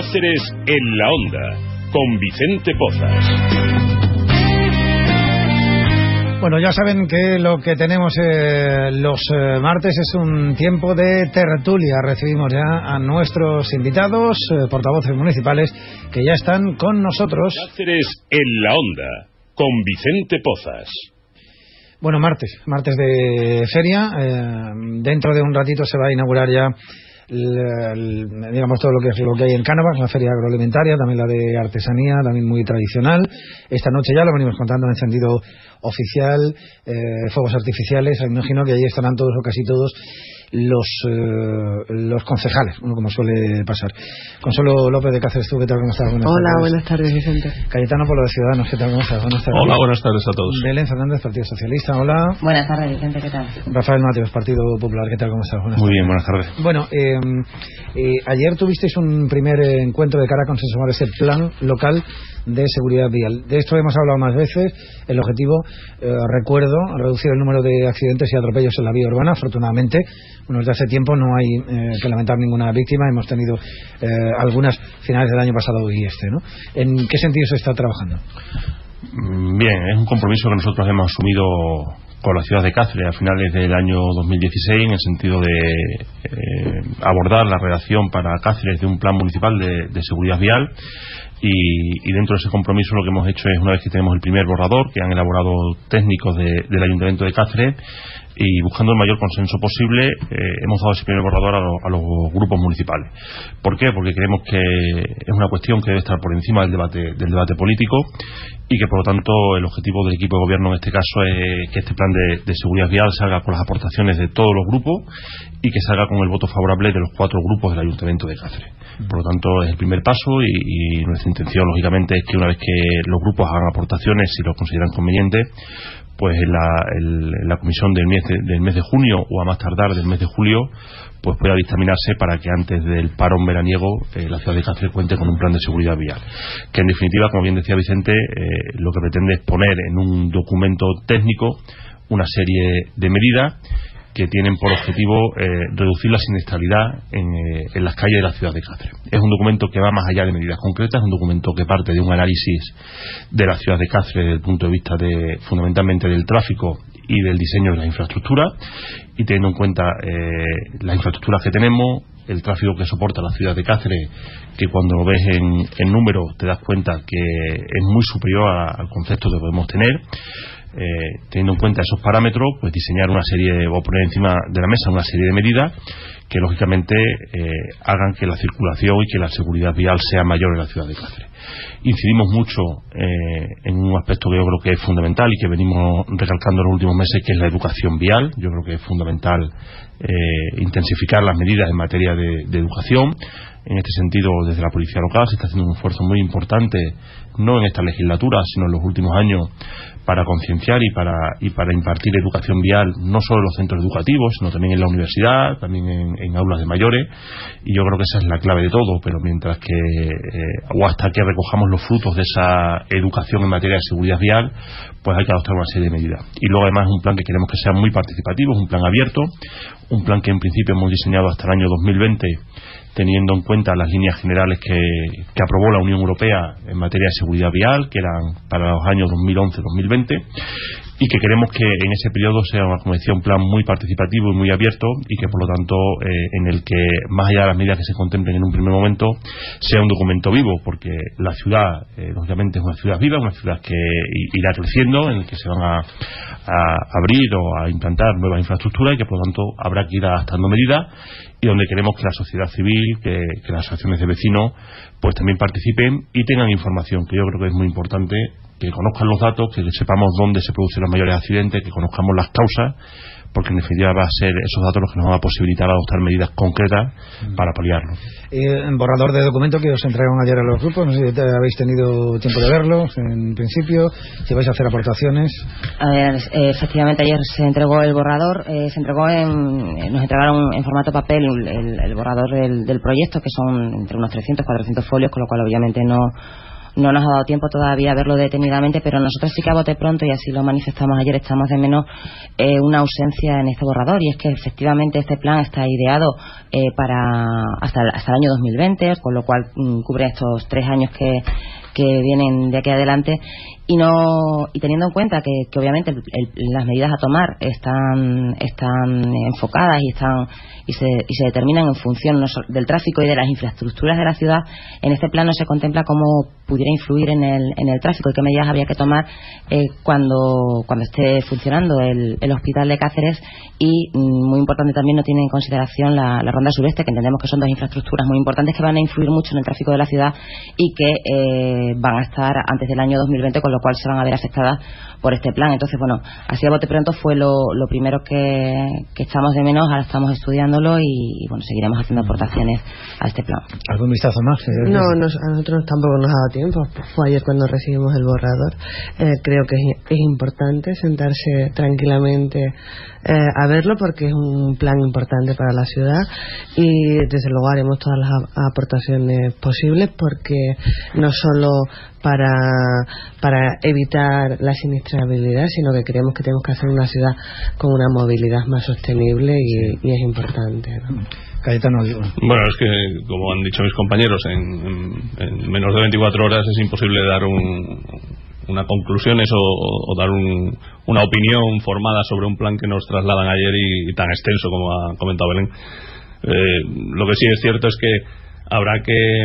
Cáceres en la Onda, con Vicente Pozas. Bueno, ya saben que lo que tenemos eh, los eh, martes es un tiempo de tertulia. Recibimos ya a nuestros invitados, eh, portavoces municipales, que ya están con nosotros. Cáceres en la Onda, con Vicente Pozas. Bueno, martes, martes de feria. dentro de un ratito se va a inaugurar ya digamos todo lo que es lo que hay en Cánovas, la feria agroalimentaria, también la de artesanía, también muy tradicional. Esta noche ya lo venimos contando en encendido oficial, eh, fuegos artificiales, imagino que ahí estarán todos o casi todos los, eh, los concejales, como suele pasar. Consuelo López de Cáceres, ¿tú qué tal? ¿Cómo estás? Buenas Hola, buenas tardes, Vicente. Cayetano Polo de Ciudadanos, ¿qué tal? ¿Cómo estás? Buenas tardes. Hola, buenas tardes a todos. Belén Fernández, Partido Socialista, hola. Buenas tardes, Vicente, ¿qué tal? Rafael Mateos, Partido Popular, ¿qué tal? ¿Cómo estás? Buenas Muy bien, buenas tardes. Bueno, eh, eh, ayer tuvisteis un primer encuentro de cara a consensuar ese plan local de seguridad vial. De esto hemos hablado más veces. El objetivo, eh, recuerdo, reducir el número de accidentes y atropellos en la vía urbana. Afortunadamente, bueno, desde hace tiempo no hay eh, que lamentar ninguna víctima. Hemos tenido eh, algunas finales del año pasado y este. ¿no? ¿En qué sentido se está trabajando? Bien, es un compromiso que nosotros hemos asumido con la ciudad de Cáceres a finales del año 2016 en el sentido de abordar la redacción para Cáceres de un plan municipal de seguridad vial y, dentro de ese compromiso lo que hemos hecho es, una vez que tenemos el primer borrador, que han elaborado técnicos del Ayuntamiento de Cáceres, y buscando el mayor consenso posible, eh, hemos dado ese primer borrador a, los grupos municipales. ¿Por qué? Porque creemos que es una cuestión que debe estar por encima del debate, del debate político y que, por lo tanto, el objetivo del equipo de gobierno en este caso es que este plan de, seguridad vial salga con las aportaciones de todos los grupos y que salga con el voto favorable de los cuatro grupos del Ayuntamiento de Cáceres. Por lo tanto, es el primer paso y, nuestra intención, lógicamente, es que una vez que los grupos hagan aportaciones, si lo consideran conveniente, pues en la, comisión del mes, de, del mes de junio o a más tardar del mes de julio pues pueda dictaminarse para que antes del parón veraniego eh, la ciudad de Cáceres cuente con un plan de seguridad vial. Que en definitiva como bien decía Vicente eh, lo que pretende es poner en un documento técnico una serie de medidas que tienen por objetivo eh, reducir la siniestralidad eh, en, las calles de la ciudad de Cáceres. Es un documento que va más allá de medidas concretas, es un documento que parte de un análisis de la ciudad de Cáceres desde el punto de vista fundamentalmente del tráfico y del diseño de la infraestructura y teniendo en cuenta eh, las infraestructuras que tenemos, el tráfico que soporta la ciudad de Cáceres, que cuando lo ves en, en número te das cuenta que es muy superior al concepto que podemos tener eh, teniendo en cuenta esos parámetros, pues diseñar una serie, o poner encima de la mesa una serie de medidas que lógicamente eh, hagan que la circulación y que la seguridad vial sea mayor en la ciudad de Cáceres. Incidimos mucho eh, en un aspecto que yo creo que es fundamental y que venimos recalcando en los últimos meses, que es la educación vial. Yo creo que es fundamental intensificar las medidas en materia de, de educación. En este sentido, desde la Policía Local se está haciendo un esfuerzo muy importante, no en esta legislatura, sino en los últimos años, para concienciar y para, y para impartir educación vial no solo en los centros educativos, sino también en la universidad, también en, aulas de mayores, y yo creo que esa es la clave de todo, pero mientras que, eh, o hasta que recojamos los frutos de esa educación en materia de seguridad vial, pues hay que adoptar una serie de medidas. Y luego además un plan que queremos que sea muy participativo, es un plan abierto, un plan que en principio hemos diseñado hasta el año 2020 teniendo en cuenta las líneas generales que, aprobó la Unión Europea en materia de seguridad vial, que eran para los años 2011-2020, y que queremos que en ese periodo sea, como decía, un plan muy participativo y muy abierto y que, por lo tanto, eh, en el que, más allá de las medidas que se contemplen en un primer momento, sea un documento vivo, porque la ciudad, eh, lógicamente, es una ciudad viva, una ciudad que irá creciendo, en el que se van a, abrir o a implantar nuevas infraestructuras y que, por lo tanto, habrá que ir adaptando medidas y donde queremos que la sociedad civil, que, las asociaciones de vecinos, pues también participen y tengan información, que yo creo que es muy importante que conozcan los datos, que sepamos dónde se producen los mayores accidentes, que conozcamos las causas porque en definitiva va a ser esos datos los que nos van a posibilitar adoptar medidas concretas mm. para paliarlo. Eh, borrador de documento que os entregaron ayer a los grupos, no sé si habéis tenido tiempo de verlo en principio, si vais a hacer aportaciones. A ver, eh, efectivamente ayer se entregó el borrador, eh, se entregó en, nos entregaron en formato papel el, borrador del, del proyecto, que son entre unos 300 400 folios, con lo cual obviamente no no nos ha dado tiempo todavía a verlo detenidamente, pero nosotros sí que a bote pronto, y así lo manifestamos ayer, estamos de menos eh, una ausencia en este borrador, y es que efectivamente este plan está ideado eh, para hasta, el año 2020, con lo cual mm, cubre estos tres años que, que vienen de aquí adelante y no y teniendo en cuenta que, que obviamente las medidas a tomar están están enfocadas y están y se, y se determinan en función del tráfico y de las infraestructuras de la ciudad en este plano se contempla cómo pudiera influir en el, en el tráfico y qué medidas habría que tomar eh, cuando cuando esté funcionando el, el, hospital de Cáceres y mm, muy importante también no tiene en consideración la, la, ronda sureste que entendemos que son dos infraestructuras muy importantes que van a influir mucho en el tráfico de la ciudad y que eh, van a estar antes del año 2020 con lo cual se van a ver afectadas por este plan. Entonces, bueno, así a bote pronto fue lo, lo primero que, que, echamos de menos, ahora estamos estudiándolo y, bueno, seguiremos haciendo aportaciones a este plan. ¿Algún vistazo más? No, nos, a nosotros tampoco nos ha dado tiempo, fue ayer cuando recibimos el borrador. Eh, creo que es, es, importante sentarse tranquilamente eh, a verlo porque es un plan importante para la ciudad y desde luego haremos todas las aportaciones posibles porque no solo para, para evitar la siniestrabilidad, sino que creemos que tenemos que hacer una ciudad con una movilidad más sostenible y, y es importante. ¿no? Bueno, es que, como han dicho mis compañeros, en, en, en menos de 24 horas es imposible dar un, una conclusión o, o dar un, una opinión formada sobre un plan que nos trasladan ayer y, tan extenso como ha comentado Belén. Eh, lo que sí es cierto es que habrá que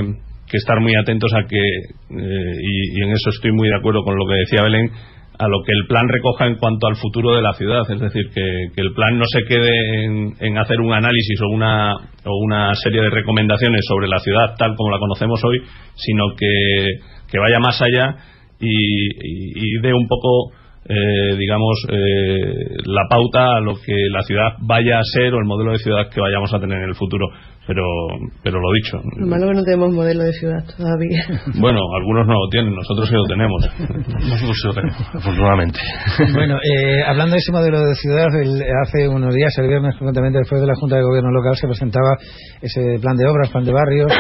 estar muy atentos a que, eh, y, y, en eso estoy muy de acuerdo con lo que decía Belén, a lo que el plan recoja en cuanto al futuro de la ciudad. Es decir, que, que el plan no se quede en, en, hacer un análisis o una, o una serie de recomendaciones sobre la ciudad tal como la conocemos hoy, sino que, que vaya más allá y, y, y dé un poco. Eh, digamos, eh, la pauta a lo que la ciudad vaya a ser o el modelo de ciudad que vayamos a tener en el futuro pero pero lo dicho. Lo malo que no tenemos modelo de ciudad todavía. Bueno, algunos no lo tienen, nosotros sí lo tenemos. nosotros sí lo tenemos, afortunadamente. Bueno, eh, hablando de ese modelo de ciudad, el, hace unos días, el viernes, concretamente después de la Junta de Gobierno Local, se presentaba ese plan de obras, plan de barrios.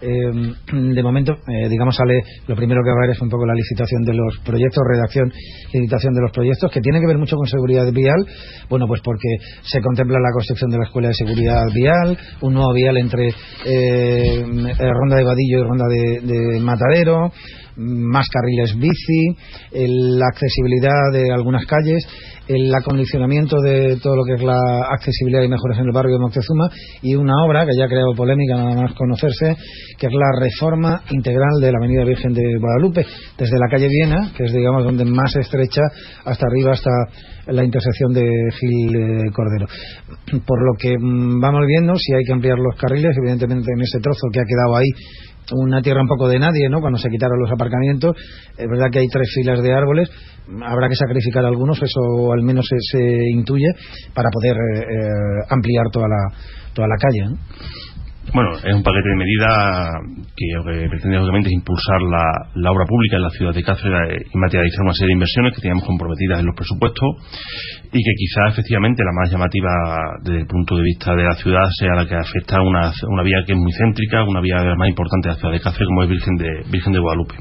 Eh, de momento, eh, digamos, sale lo primero que va a haber es un poco la licitación de los proyectos, redacción y editación de los proyectos, que tiene que ver mucho con seguridad vial. Bueno, pues porque se contempla la construcción de la Escuela de Seguridad Vial, un nuevo vial entre eh, Ronda de Vadillo y Ronda de Matadero, más carriles bici, la accesibilidad de algunas calles, el acondicionamiento de todo lo que es la accesibilidad y mejoras en el barrio de Moctezuma y una obra que ya ha creado polémica nada más conocerse, que es la reforma integral de la Avenida Virgen de Guadalupe, desde la calle Viena, que es digamos donde más estrecha, hasta arriba, hasta la intersección de Gil eh, Cordero. Por lo que mmm, vamos viendo, si hay que ampliar los carriles, evidentemente en ese trozo que ha quedado ahí una tierra un poco de nadie, ¿no? Cuando se quitaron los aparcamientos, es verdad que hay tres filas de árboles, habrá que sacrificar algunos, eso al menos se, se intuye, para poder eh, eh, ampliar toda la, toda la calle. Bueno, es un paquete de medidas que que pretende obviamente es impulsar la, obra pública en la ciudad de Cáceres y materializar una serie de inversiones que teníamos comprometidas en los presupuestos y que quizás efectivamente la más llamativa desde el punto de vista de la ciudad sea la que afecta a una, una vía que es muy céntrica, una vía más importante de la ciudad de Cáceres como es Virgen de, Virgen de Guadalupe.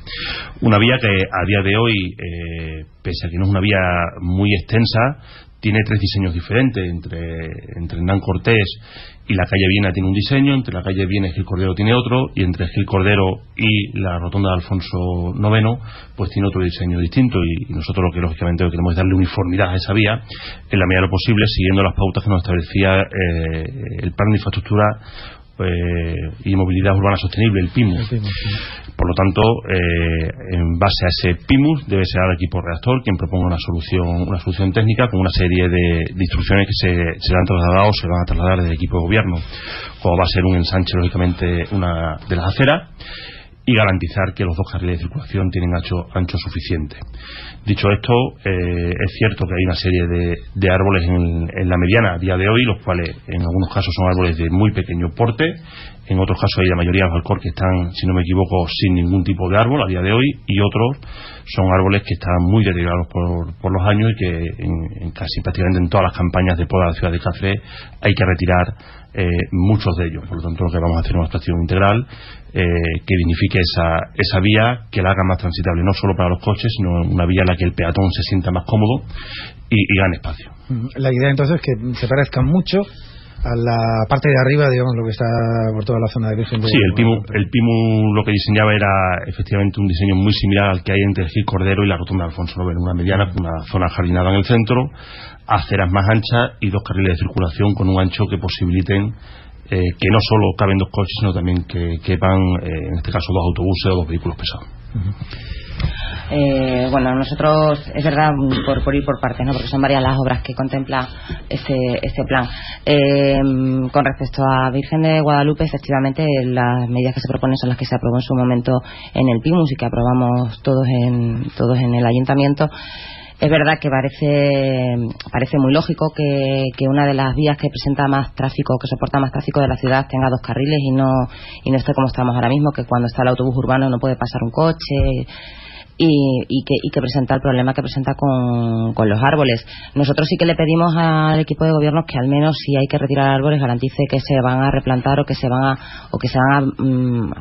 Una vía que a día de hoy, eh, pese a que no es una vía muy extensa, tiene tres diseños diferentes entre, entre Hernán Cortés y la calle Viena tiene un diseño, entre la calle Viena y Gil Cordero tiene otro, y entre Gil Cordero y la rotonda de Alfonso IX, pues tiene otro diseño distinto, y, nosotros lo que lógicamente queremos es darle uniformidad a esa vía, en la medida de lo posible, siguiendo las pautas que nos establecía eh, el plan de infraestructura eh, y movilidad urbana sostenible, el PIMUS. El PIMUS sí. Por lo tanto, eh, en base a ese PIMUS debe ser el equipo redactor quien proponga una solución, una solución técnica con una serie de, de instrucciones que se, se han trasladado o se van a trasladar desde el equipo de gobierno, como va a ser un ensanche, lógicamente, una de las aceras y garantizar que los dos carriles de circulación tienen ancho, suficiente. Dicho esto, eh, es cierto que hay una serie de, de árboles en, en, la mediana a día de hoy, los cuales en algunos casos son árboles de muy pequeño porte, en otros casos hay la mayoría de los alcor que están, si no me equivoco, sin ningún tipo de árbol a día de hoy, y otros son árboles que están muy deteriorados por, por los años y que en casi prácticamente en todas las campañas de poda de la ciudad de Cáceres hay que retirar eh, muchos de ellos. Por lo tanto, lo que vamos a hacer es una actuación integral eh, que dignifique esa, esa vía, que la haga más transitable, no solo para los coches, sino una vía en la que el peatón se sienta más cómodo y gane espacio. La idea entonces es que se parezcan mucho a la parte de arriba, digamos, lo que está por toda la zona de Virgen de Sí, el PIMU, el PIMU lo que diseñaba era efectivamente un diseño muy similar al que hay entre el Gil Cordero y la Rotonda de Alfonso Nobel, una mediana, una zona jardinada en el centro, aceras más anchas y dos carriles de circulación con un ancho que posibiliten eh, que no solo caben dos coches, sino también que quepan, eh, en este caso, dos autobuses o dos vehículos pesados. Eh, bueno, nosotros, es verdad, por, por ir por partes, ¿no? porque son varias las obras que contempla este, este plan. Eh, con respecto a Virgen de Guadalupe, efectivamente, las medidas que se proponen son las que se aprobó en su momento en el PIMUS y que aprobamos todos en, todos en el ayuntamiento. Es verdad que parece, parece muy lógico que, que una de las vías que presenta más tráfico, que soporta más tráfico de la ciudad tenga dos carriles y no, y no esté como estamos ahora mismo, que cuando está el autobús urbano no puede pasar un coche y, y, que, y que presenta el problema que presenta con, los árboles. Nosotros sí que le pedimos al equipo de gobierno que al menos si hay que retirar árboles garantice que se van a replantar o que se van a, o que se van a, mm,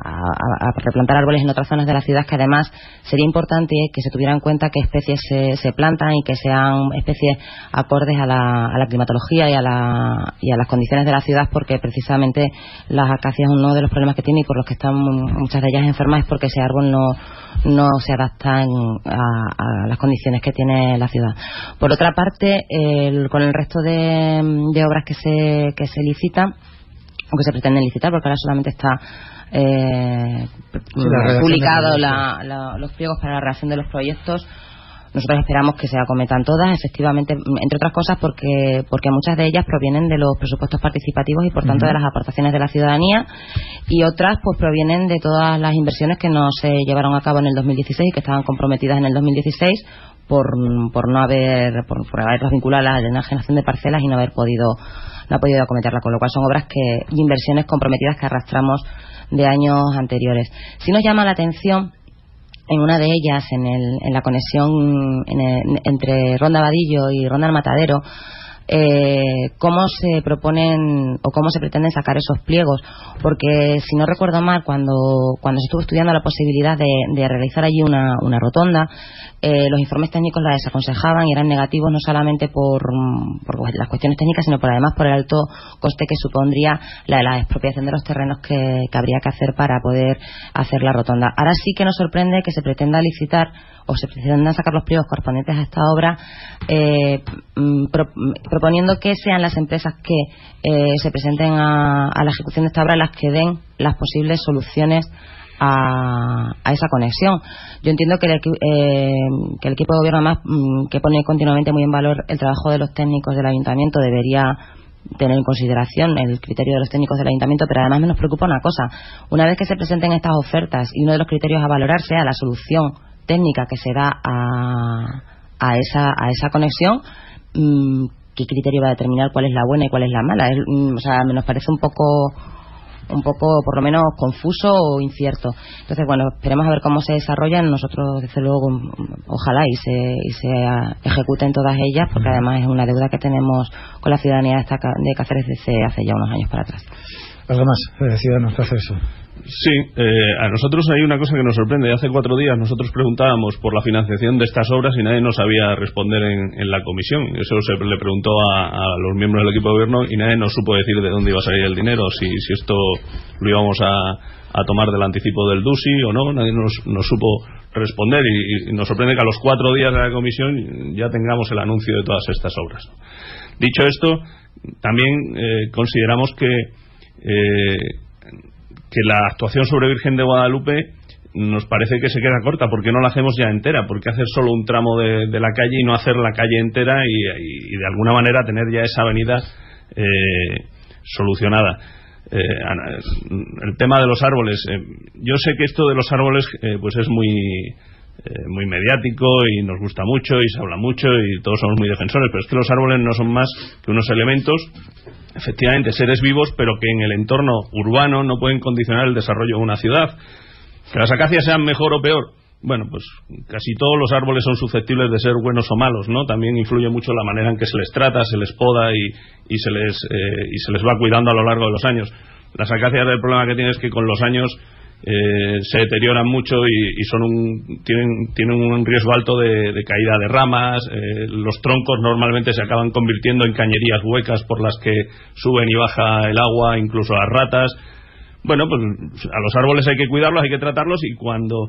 replantar árboles en otras zonas de la ciudad que además sería importante que se tuviera en cuenta qué especies se, se plantan y que sean especies acordes a la, a la climatología y a, la, y a las condiciones de la ciudad porque precisamente las acacias uno de los problemas que tiene y por los que están muchas de ellas enfermas es porque ese árbol no, no se adapta en- a, a las condiciones que tiene la ciudad. Por otra parte, el- con el resto de, de obras que se, que se licitan, o que se pretenden licitar, porque ahora solamente está eh, la publicado la- la- los pliegos para la redacción de los proyectos. Nosotros esperamos que se acometan todas, efectivamente, entre otras cosas porque, porque muchas de ellas provienen de los presupuestos participativos y por tanto de las aportaciones de la ciudadanía y otras pues provienen de todas las inversiones que no se llevaron a cabo en el 2016 y que estaban comprometidas en el 2016 por, por no haber por, por haberlas vinculado a la enajenación de parcelas y no haber podido no ha podido acometerla, con lo cual son obras que inversiones comprometidas que arrastramos de años anteriores. Si nos llama la atención en una de ellas, en, el, en la conexión en el- entre Ronda Vadillo y Ronda del Matadero, eh, cómo se proponen o cómo se pretenden sacar esos pliegos. Porque, si no recuerdo mal, cuando, cuando se estuvo estudiando la posibilidad de, de realizar allí una, una rotonda, eh, los informes técnicos la desaconsejaban y eran negativos no solamente por, las cuestiones técnicas, sino por además por el alto coste que supondría la, la expropiación de los terrenos que, que habría que hacer para poder hacer la rotonda. Ahora sí que nos sorprende que se pretenda licitar o se pretendan sacar los pliegos correspondientes a esta obra eh, mm, mm, proponiendo que sean las empresas que eh, se presenten a, a la ejecución de esta obra las que den las posibles soluciones a, a esa conexión. Yo entiendo que el, eh, que el equipo de gobierno, además, mm, que pone continuamente muy en valor el trabajo de los técnicos del ayuntamiento, debería tener en consideración el criterio de los técnicos del ayuntamiento, pero además me nos preocupa una cosa. Una vez que se presenten estas ofertas y uno de los criterios a valorar sea la solución técnica que se da a, a, esa, a esa conexión, mm, ¿qué criterio va a determinar cuál es la buena y cuál es la mala? Es, mm, o sea, me nos parece un poco un poco por lo menos confuso o incierto. Entonces, bueno, esperemos a ver cómo se desarrollan. Nosotros, desde luego, mm, ojalá y se, y se ejecuten todas ellas, porque además es una deuda que tenemos con la ciudadanía de, Cáceres desde hace ya unos años para atrás. Algo más, eh, Ciudadanos, eso. Sí, eh, a nosotros hay una cosa que nos sorprende. Hace cuatro días nosotros preguntábamos por la financiación de estas obras y nadie nos sabía responder en, en la comisión. Eso se le preguntó a, los miembros del equipo de gobierno y nadie nos supo decir de dónde iba a salir el dinero, si, si esto lo íbamos a, a tomar del anticipo del DUSI o no. Nadie nos, nos supo responder y, y nos sorprende que a los cuatro días de la comisión ya tengamos el anuncio de todas estas obras. Dicho esto, también eh, consideramos que eh, que la actuación sobre Virgen de Guadalupe nos parece que se queda corta porque no la hacemos ya entera porque hacer solo un tramo de, la calle y no hacer la calle entera y, de alguna manera tener ya esa avenida eh, solucionada. Eh, el tema de los árboles eh, yo sé que esto de los árboles eh, pues es muy eh, muy mediático y nos gusta mucho y se habla mucho y todos somos muy defensores pero es que los árboles no son más que unos elementos efectivamente seres vivos, pero que en el entorno urbano no pueden condicionar el desarrollo de una ciudad. Que las acacias sean mejor o peor, bueno, pues casi todos los árboles son susceptibles de ser buenos o malos, ¿no? También influye mucho la manera en que se les trata, se les poda y, y se, les, eh, y se les va cuidando a lo largo de los años. Las acacias, el problema que tienen es que con los años eh, se deterioran mucho y, son un, tienen, tienen un riesgo alto de, caída de ramas. Eh, los troncos normalmente se acaban convirtiendo en cañerías huecas por las que suben y baja el agua, incluso las ratas. Bueno, pues a los árboles hay que cuidarlos, hay que tratarlos y cuando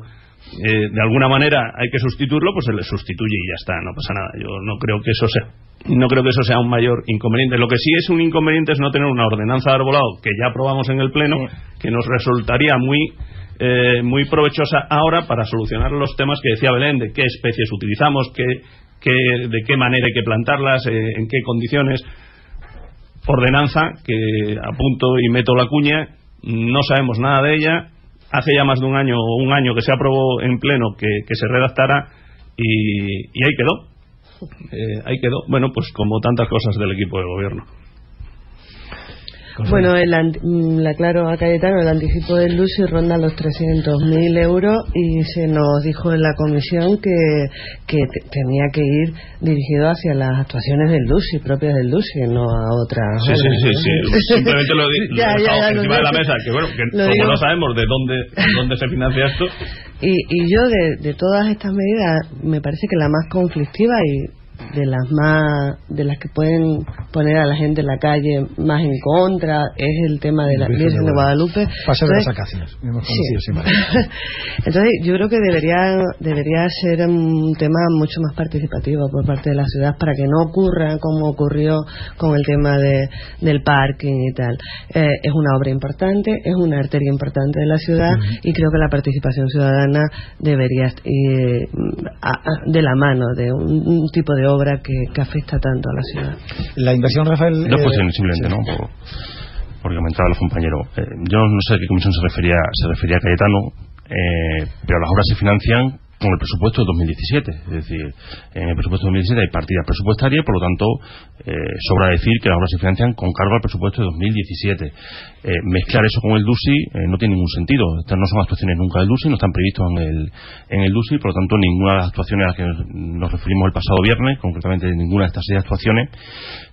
eh, de alguna manera hay que sustituirlo, pues se le sustituye y ya está, no pasa nada. Yo no creo que eso sea no creo que eso sea un mayor inconveniente. Lo que sí es un inconveniente es no tener una ordenanza de arbolado que ya aprobamos en el Pleno, que nos resultaría muy eh, muy provechosa ahora para solucionar los temas que decía Belén, de qué especies utilizamos, qué, de qué manera hay que plantarlas, eh, en qué condiciones. Ordenanza que apunto y meto la cuña, no sabemos nada de ella. Hace ya más de un año o un año que se aprobó en pleno que, se redactara y, y ahí quedó eh, ahí quedó. Bueno, pues como tantas cosas del equipo de gobierno. Bueno, el, mm, la claro a Cayetano, el anticipo del LUCI ronda los 300.000 euros y se nos dijo en la comisión que, que tenía que ir dirigido hacia las actuaciones del LUCI, propias del LUCI, no a otras. Sí, sí, sí, sí, Simplemente lo, di, encima de la mesa, que bueno, que como no sabemos de dónde, dónde se financia esto. Y, y yo de, de todas estas medidas me parece que la más conflictiva y de las más de las que pueden poner a la gente en la calle más en contra es el tema de la Virgen de Guadalupe. Pasa de las acacias entonces yo creo que debería debería ser un tema mucho más participativo por parte de la ciudad para que no ocurra como ocurrió con el tema de, del parking y tal. Eh, es una obra importante es una arteria importante de la ciudad y creo que la participación ciudadana debería ir de la mano de un tipo de obra que, afecta tanto a la ciudad. La inversión, Rafael. Dos cuestiones simplemente, ¿no? Por, porque comentaba los compañeros. Eh, yo no sé a qué comisión se refería, se refería a Cayetano, eh, pero las obras se financian con el presupuesto de 2017. Es decir, en el presupuesto de 2017 hay partidas presupuestarias, por lo tanto, eh, sobra decir que las obras se financian con cargo al presupuesto de 2017. Eh, mezclar eso con el DUSI eh, no tiene ningún sentido. Estas no son actuaciones nunca del DUSI, no están previstos en el, en el DUSI, por lo tanto, ninguna de las actuaciones a las que nos referimos el pasado viernes, concretamente ninguna de estas seis actuaciones,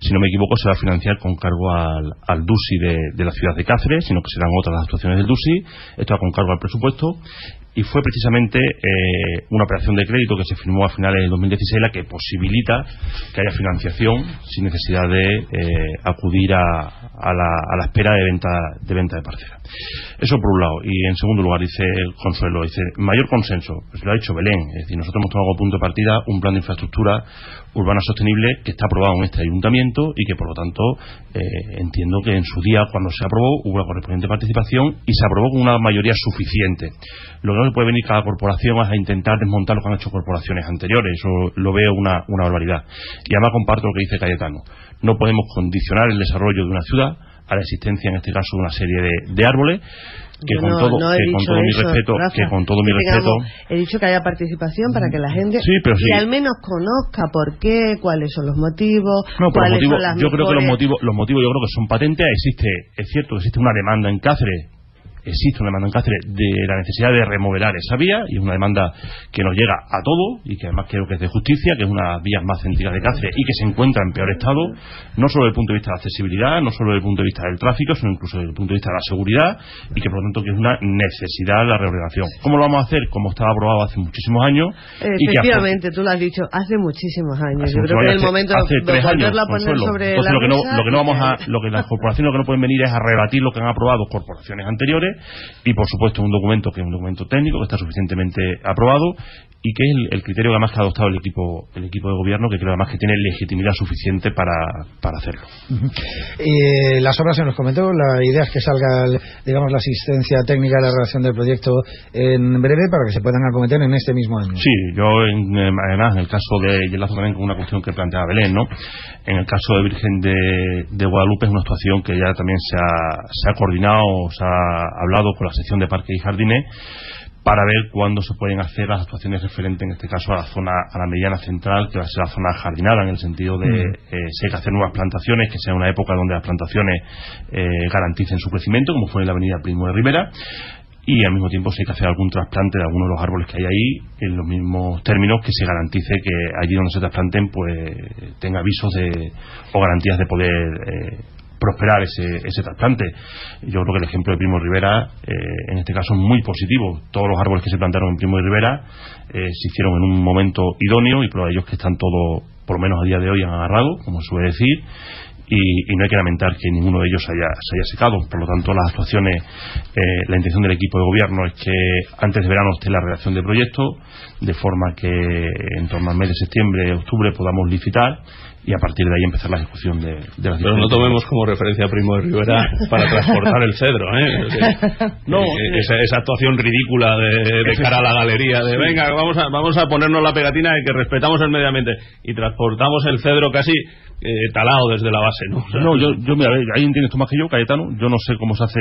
si no me equivoco, se va a financiar con cargo al, al DUSI de, de la ciudad de Cáceres, sino que serán otras las actuaciones del DUSI. Esto va con cargo al presupuesto y fue precisamente eh, una operación de crédito que se firmó a finales del 2016 la que posibilita que haya financiación sin necesidad de eh, acudir a, la, espera de venta de venta de parcela. Eso por un lado. Y en segundo lugar, dice el Consuelo, dice mayor consenso. Pues lo ha dicho Belén. Es decir, nosotros hemos tomado como punto de partida un plan de infraestructura urbana sostenible que está aprobado en este ayuntamiento y que por lo tanto eh, entiendo que en su día cuando se aprobó hubo la correspondiente participación y se aprobó con una mayoría suficiente. Lo que no se puede venir cada corporación es a intentar desmontar lo que han hecho corporaciones anteriores. Eso lo veo una, una barbaridad. Y además comparto lo que dice Cayetano. No podemos condicionar el desarrollo de una ciudad a la existencia en este caso de una serie de, de árboles que con todo, que con todo mi respeto que con todo mi respeto. he dicho que haya participación para que la gente y al menos conozca por qué cuáles son los motivos no, cuáles son las yo creo que los motivos los motivos yo creo que son patentes. Existe es cierto existe una demanda en Cáceres existe una demanda en Cáceres de la necesidad de remodelar esa vía y es una demanda que nos llega a todo y que además creo que es de justicia, que es una vía más céntrica de Cáceres y que se encuentra en peor estado, no solo desde el punto de vista de la accesibilidad, no solo desde el punto de vista del tráfico, sino incluso desde el punto de vista de la seguridad y que por lo tanto que es una necesidad la reordenación. ¿Cómo lo vamos a hacer? Como estaba aprobado hace muchísimos años. Efectivamente, tú lo has dicho, hace muchísimos años. Yo creo que es el momento de volverlo a poner sobre la lo que no, lo que no vamos a, lo que las corporaciones lo que no pueden venir es a rebatir lo que han aprobado corporaciones anteriores y por supuesto un documento que es un documento técnico que está suficientemente aprobado y que es el, criterio que además ha adoptado el equipo el equipo de gobierno que creo además que tiene legitimidad suficiente para, para hacerlo. Y las obras se nos comentó la idea es que salga digamos la asistencia técnica de la relación del proyecto en breve para que se puedan acometer en este mismo año. Sí yo además en el caso de y también con una cuestión que planteaba Belén ¿no? en el caso de Virgen de, de Guadalupe es una situación que ya también se ha, se ha coordinado se ha hablado con la sección de Parque y Jardines para ver cuándo se pueden hacer las actuaciones referentes, en este caso, a la zona, a la mediana central, que va a ser la zona jardinada, en el sentido de mm. eh, si hay que hacer nuevas plantaciones, que sea una época donde las plantaciones eh, garanticen su crecimiento, como fue en la avenida Primo de Rivera, y al mismo tiempo si hay que hacer algún trasplante de alguno de los árboles que hay ahí en los mismos términos que se garantice que allí donde se trasplanten pues tenga avisos de, o garantías de poder eh, prosperar ese, ese trasplante. Yo creo que el ejemplo de Primo Rivera, eh, en este caso, es muy positivo. Todos los árboles que se plantaron en Primo Rivera eh, se hicieron en un momento idóneo y prueba ellos que están todos, por lo menos a día de hoy, han agarrado, como suele decir. Y, no hay que lamentar que ninguno de ellos haya, se haya secado. Por lo tanto, las actuaciones, eh, la intención del equipo de gobierno es que antes de verano esté la redacción de proyectos, de forma que en torno al mes de septiembre, octubre podamos licitar y a partir de ahí empezar la ejecución de, de las Pero no tomemos como referencia a Primo de Rivera para transportar el cedro, ¿eh? no, esa, esa, actuación ridícula de, de, cara a la galería, de venga, vamos a, vamos a ponernos la pegatina de que respetamos el medio ambiente y transportamos el cedro casi eh, talado desde la base, ¿no? no, yo, yo mira, ahí entiendes tú más que yo, Cayetano, yo no sé cómo se hace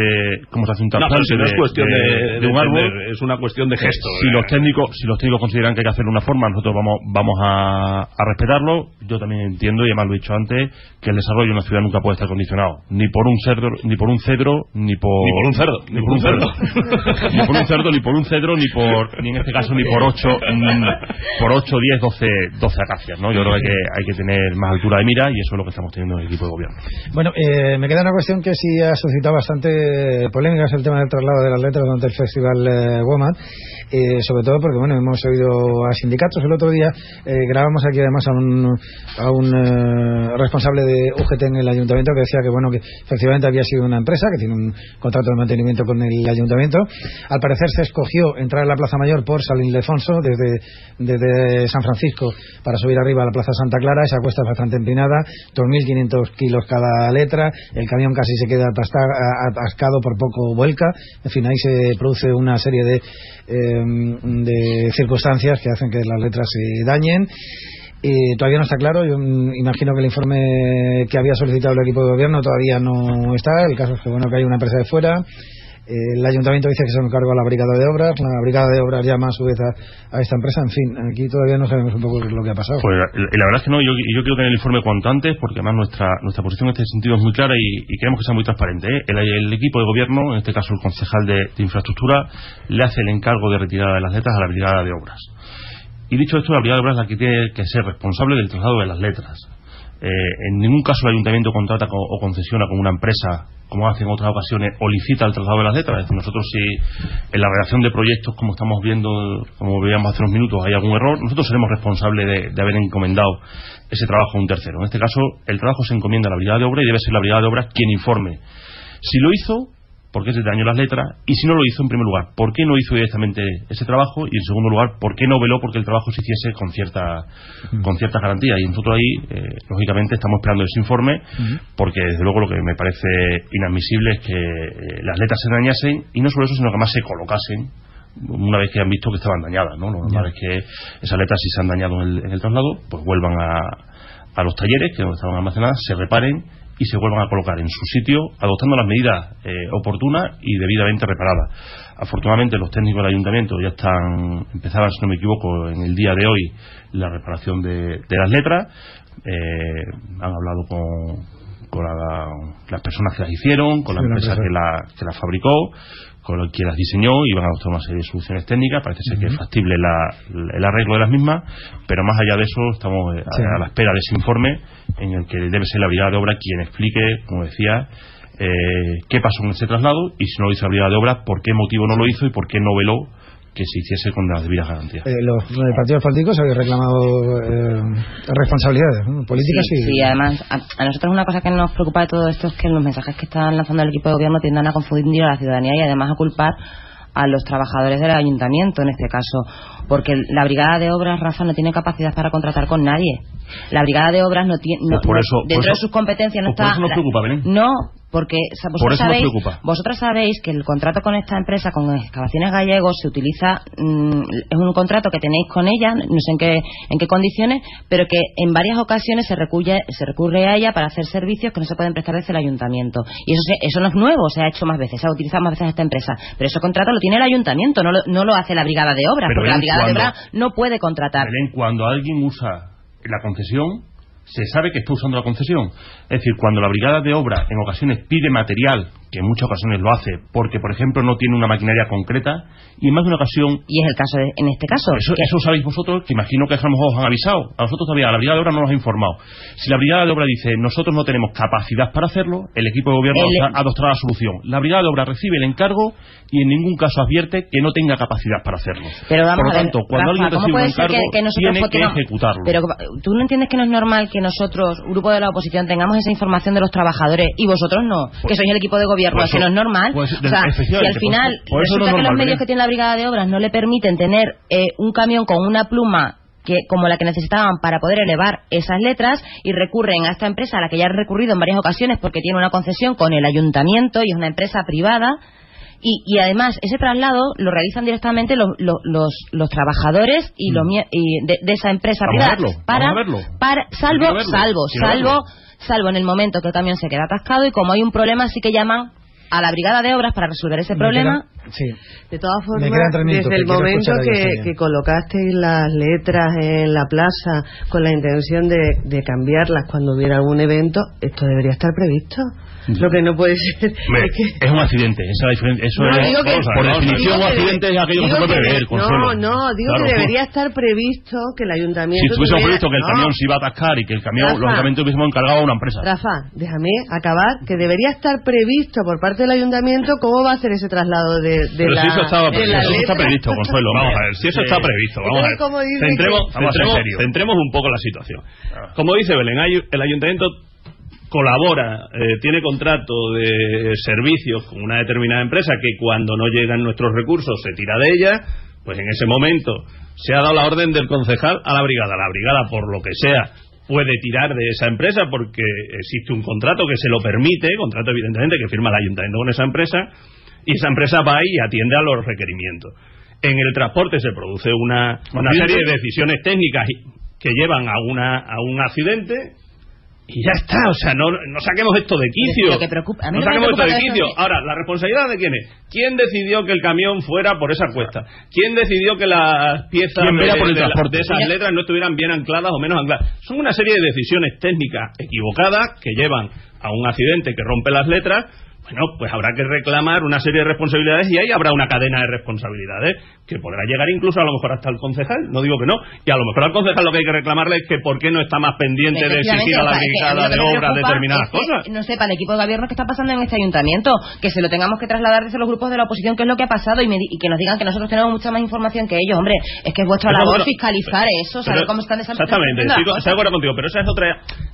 cómo se hace un trasplante no, no es cuestión de, de, un árbol, es una cuestión de gesto. Si los técnicos si los técnicos consideran que hay que hacerlo de una forma, nosotros vamos vamos a, a respetarlo. Yo también entiendo, y además lo he dicho antes, que el desarrollo de una ciudad nunca puede estar condicionado ni por un cedro, ni por un cedro, ni por ni por un cerdo, ni por un cerdo, ni por un cerdo, ni por un cedro, ni por ni en este caso ni por ocho por ocho, diez, doce, doce acacias, ¿no? Yo creo que hay que tener más altura de mira y eso es lo que estamos teniendo en el equipo de gobierno. Bueno, eh, me queda una cuestión que sí ha suscitado bastante polémica, es el tema del traslado de las letras durante el Festival eh, WOMAD, eh, sobre todo porque, bueno, hemos oído a sindicatos. El otro día eh, grabamos aquí además a un, responsable de UGT en el ayuntamiento que decía que, bueno, que efectivamente había sido una empresa que tiene un contrato de mantenimiento con el ayuntamiento. Al parecer se escogió entrar a la Plaza Mayor por San Ildefonso desde, desde San Francisco para subir arriba a la Plaza Santa Clara. Esa cuesta es bastante empinada, 2.500 kilos cada letra. El camión casi se queda atascado, por poco vuelca. En fin, ahí se produce una serie de, eh, de circunstancias que hacen que las letras se dañen. Y todavía no está claro. Yo imagino que el informe que había solicitado el equipo de gobierno todavía no está. El caso es que bueno que hay una empresa de fuera el ayuntamiento dice que se encargó a la brigada de obras, la brigada de obras llama a su vez a, esta empresa, en fin, aquí todavía no sabemos un poco lo que ha pasado. Pues la, verdad es que no, yo, quiero tener el informe cuanto antes, porque además nuestra nuestra posición en este sentido es muy clara y, queremos que sea muy transparente. ¿eh? El, equipo de gobierno, en este caso el concejal de, infraestructura, le hace el encargo de retirada de las letras a la brigada de obras. Y dicho esto, la brigada de obras es la que tiene que ser responsable del traslado de las letras. Eh, en ningún caso el ayuntamiento contrata o concesiona con una empresa como hace en otras ocasiones, o licita el traslado de las letras. Es decir, nosotros si en la redacción de proyectos, como estamos viendo, como veíamos hace unos minutos, hay algún error, nosotros seremos responsables de, de, haber encomendado ese trabajo a un tercero. En este caso, el trabajo se encomienda a la brigada de obra y debe ser la brigada de obra quien informe. Si lo hizo, por qué se dañó las letras y si no lo hizo en primer lugar, por qué no hizo directamente ese trabajo y en segundo lugar, por qué no veló porque el trabajo se hiciese con cierta con cierta garantía y nosotros ahí eh, lógicamente estamos esperando ese informe porque desde luego lo que me parece inadmisible es que eh, las letras se dañasen y no solo eso sino que más se colocasen una vez que han visto que estaban dañadas ¿no? lo normal es que esas letras si se han dañado en el, en el traslado pues vuelvan a, a los talleres que donde estaban almacenadas se reparen y se vuelvan a colocar en su sitio adoptando las medidas eh, oportunas y debidamente reparadas. Afortunadamente los técnicos del ayuntamiento ya están, empezaban, si no me equivoco, en el día de hoy la reparación de, las letras. Eh, han hablado con, las personas que las hicieron, con la empresa que, la, que las fabricó, con que las diseñó y van a adoptar una serie de soluciones técnicas. Parece ser que es factible el arreglo de las mismas, pero más allá de eso estamos eh, a, la espera de ese informe en el que debe ser la brigada de obra quien explique, como decía, eh, qué pasó en ese traslado y si no lo hizo la brigada de obra, por qué motivo no lo hizo y por qué no veló que se hiciese con las debidas garantías. Eh, los partidos políticos habéis reclamado eh, responsabilidades políticas sí, y... Sí, además, a, nosotros una cosa que nos preocupa de todo esto es que los mensajes que están lanzando el equipo de gobierno tiendan a confundir a la ciudadanía y además a culpar a los trabajadores del ayuntamiento en este caso, porque la brigada de obras, Rafa, no tiene capacidad para contratar con nadie. La brigada de obras no tiene, pues dentro de sus competencias no pues está. Por eso preocupa, No, porque vosotros, sabéis, vosotros sabéis que el contrato con esta empresa, con Excavaciones Gallegos, se utiliza, mm, es un contrato que tenéis con ella, no sé en qué, en qué condiciones, pero que en varias ocasiones se recurre, se recurre a ella para hacer servicios que no se pueden prestar desde el ayuntamiento. Y eso, eso no es nuevo, se ha hecho más veces, se ha utilizado más veces esta empresa. Pero ese contrato lo tiene el ayuntamiento, no lo, no lo hace la brigada de obras, porque la brigada de obras no puede contratar. cuando alguien usa la concesión, se sabe que está usando la concesión. Es decir, cuando la brigada de obra en ocasiones pide material que en muchas ocasiones lo hace porque, por ejemplo, no tiene una maquinaria concreta y en más de una ocasión... Y es el caso de- en este caso. Eso, sabéis vosotros, que imagino que a lo mejor os han avisado. A nosotros todavía, a la Brigada de Obra no nos ha informado. Si la Brigada de Obra dice, nosotros no tenemos capacidad para hacerlo, el equipo de gobierno El- adopta- adoptará la solución. La Brigada de Obra recibe el encargo y en ningún caso advierte que no tenga capacidad para hacerlo. Pero vamos Por lo a ver, tanto, cuando Rafa, alguien ¿cómo recibe un encargo, que, que nosotros tiene que ejecutarlo. Pero tú no entiendes que no es normal que nosotros, grupo de la oposición, tengamos esa información de los trabajadores y vosotros no, que sois el equipo de gobierno, pues que eso- no es normal. pues, o sea, si al final pues, no resulta es que los normal, medios que tiene la brigada de obras no le permiten tener eh, un camión con una pluma que como la que necesitaban para poder elevar esas letras y recurren a esta empresa a la que ya han recurrido en varias ocasiones porque tiene una concesión con el ayuntamiento y es una empresa privada y, y además ese traslado lo realizan directamente los, los, los, los trabajadores y, los mie- y de, de esa empresa Mm. Vamos a privada verlo, para, vamos a verlo. para salvo verlo, salvo salvo verlo. salvo en el momento que el camión se queda atascado y como hay un problema sí que llaman a la brigada de obras para resolver ese problema queda- sí. De todas formas, desde el momento que, que colocasteis las letras en la plaza con la intención de, de cambiarlas cuando hubiera algún evento, esto debería estar previsto. Lo que no puede ser Hombre, es que... es un accidente, esa es la diferencia. Eso No, es, digo que- por definición, un accidente es aquello que no se puede prever, Consuelo. No, no, digo Claro. que debería estar previsto que el ayuntamiento. Si estuviésemos tuviera- previsto que el No, camión se iba a atascar y que el camión, Rafa. lógicamente, hubiésemos encargado a una empresa. Rafa, déjame acabar, que debería estar previsto por parte del ayuntamiento cómo va a hacer ese traslado de, de Pero la si eso estaba de previsto, la eso está previsto, Consuelo. Vamos a ver, si eso está previsto, vamos a ver. Entonces, ¿cómo dice Centremos, que- ser un poco la situación. Como dice Belén, hay- el ayuntamiento colabora, eh, tiene contrato de servicios con una determinada empresa que cuando no llegan nuestros recursos se tira de ella, pues en ese momento se ha dado la orden del concejal a la brigada. La brigada, por lo que sea, puede tirar de esa empresa porque existe un contrato que se lo permite, contrato evidentemente que firma el ayuntamiento con esa empresa, y esa empresa va y atiende a los requerimientos. En el transporte se produce una, una serie de decisiones técnicas que llevan a, una, a un accidente y ya está, o sea, no, no saquemos esto de quicio. Lo que preocupa- a mí no saquemos esto de quicio. Ahora, ¿la responsabilidad de quién es? ¿Quién decidió que el camión fuera por esa cuesta? ¿Quién decidió que las piezas ¿Quién de, por el de la- de esas letras no estuvieran bien ancladas o menos ancladas? Son una serie de decisiones técnicas equivocadas que llevan a un accidente que rompe las letras. Bueno, pues habrá que reclamar una serie de responsabilidades y ahí habrá una cadena de responsabilidades que podrá llegar incluso a lo mejor hasta el concejal, no digo que no, y a lo mejor al concejal lo que hay que reclamarle es que por qué no está más pendiente de exigir a la que brigada de que obras determinadas es que cosas. No sepa el equipo de gobierno qué está pasando en este ayuntamiento, que se lo tengamos que trasladar desde los grupos de la oposición qué es lo que ha pasado y, me di- y que nos digan que nosotros tenemos mucha más información que ellos. Hombre, es que es vuestra Pero labor bueno, fiscalizar eso, saber pero- cómo están desam- Exactamente, desarrollando estoy, estoy de acuerdo contigo, pero esa es otra,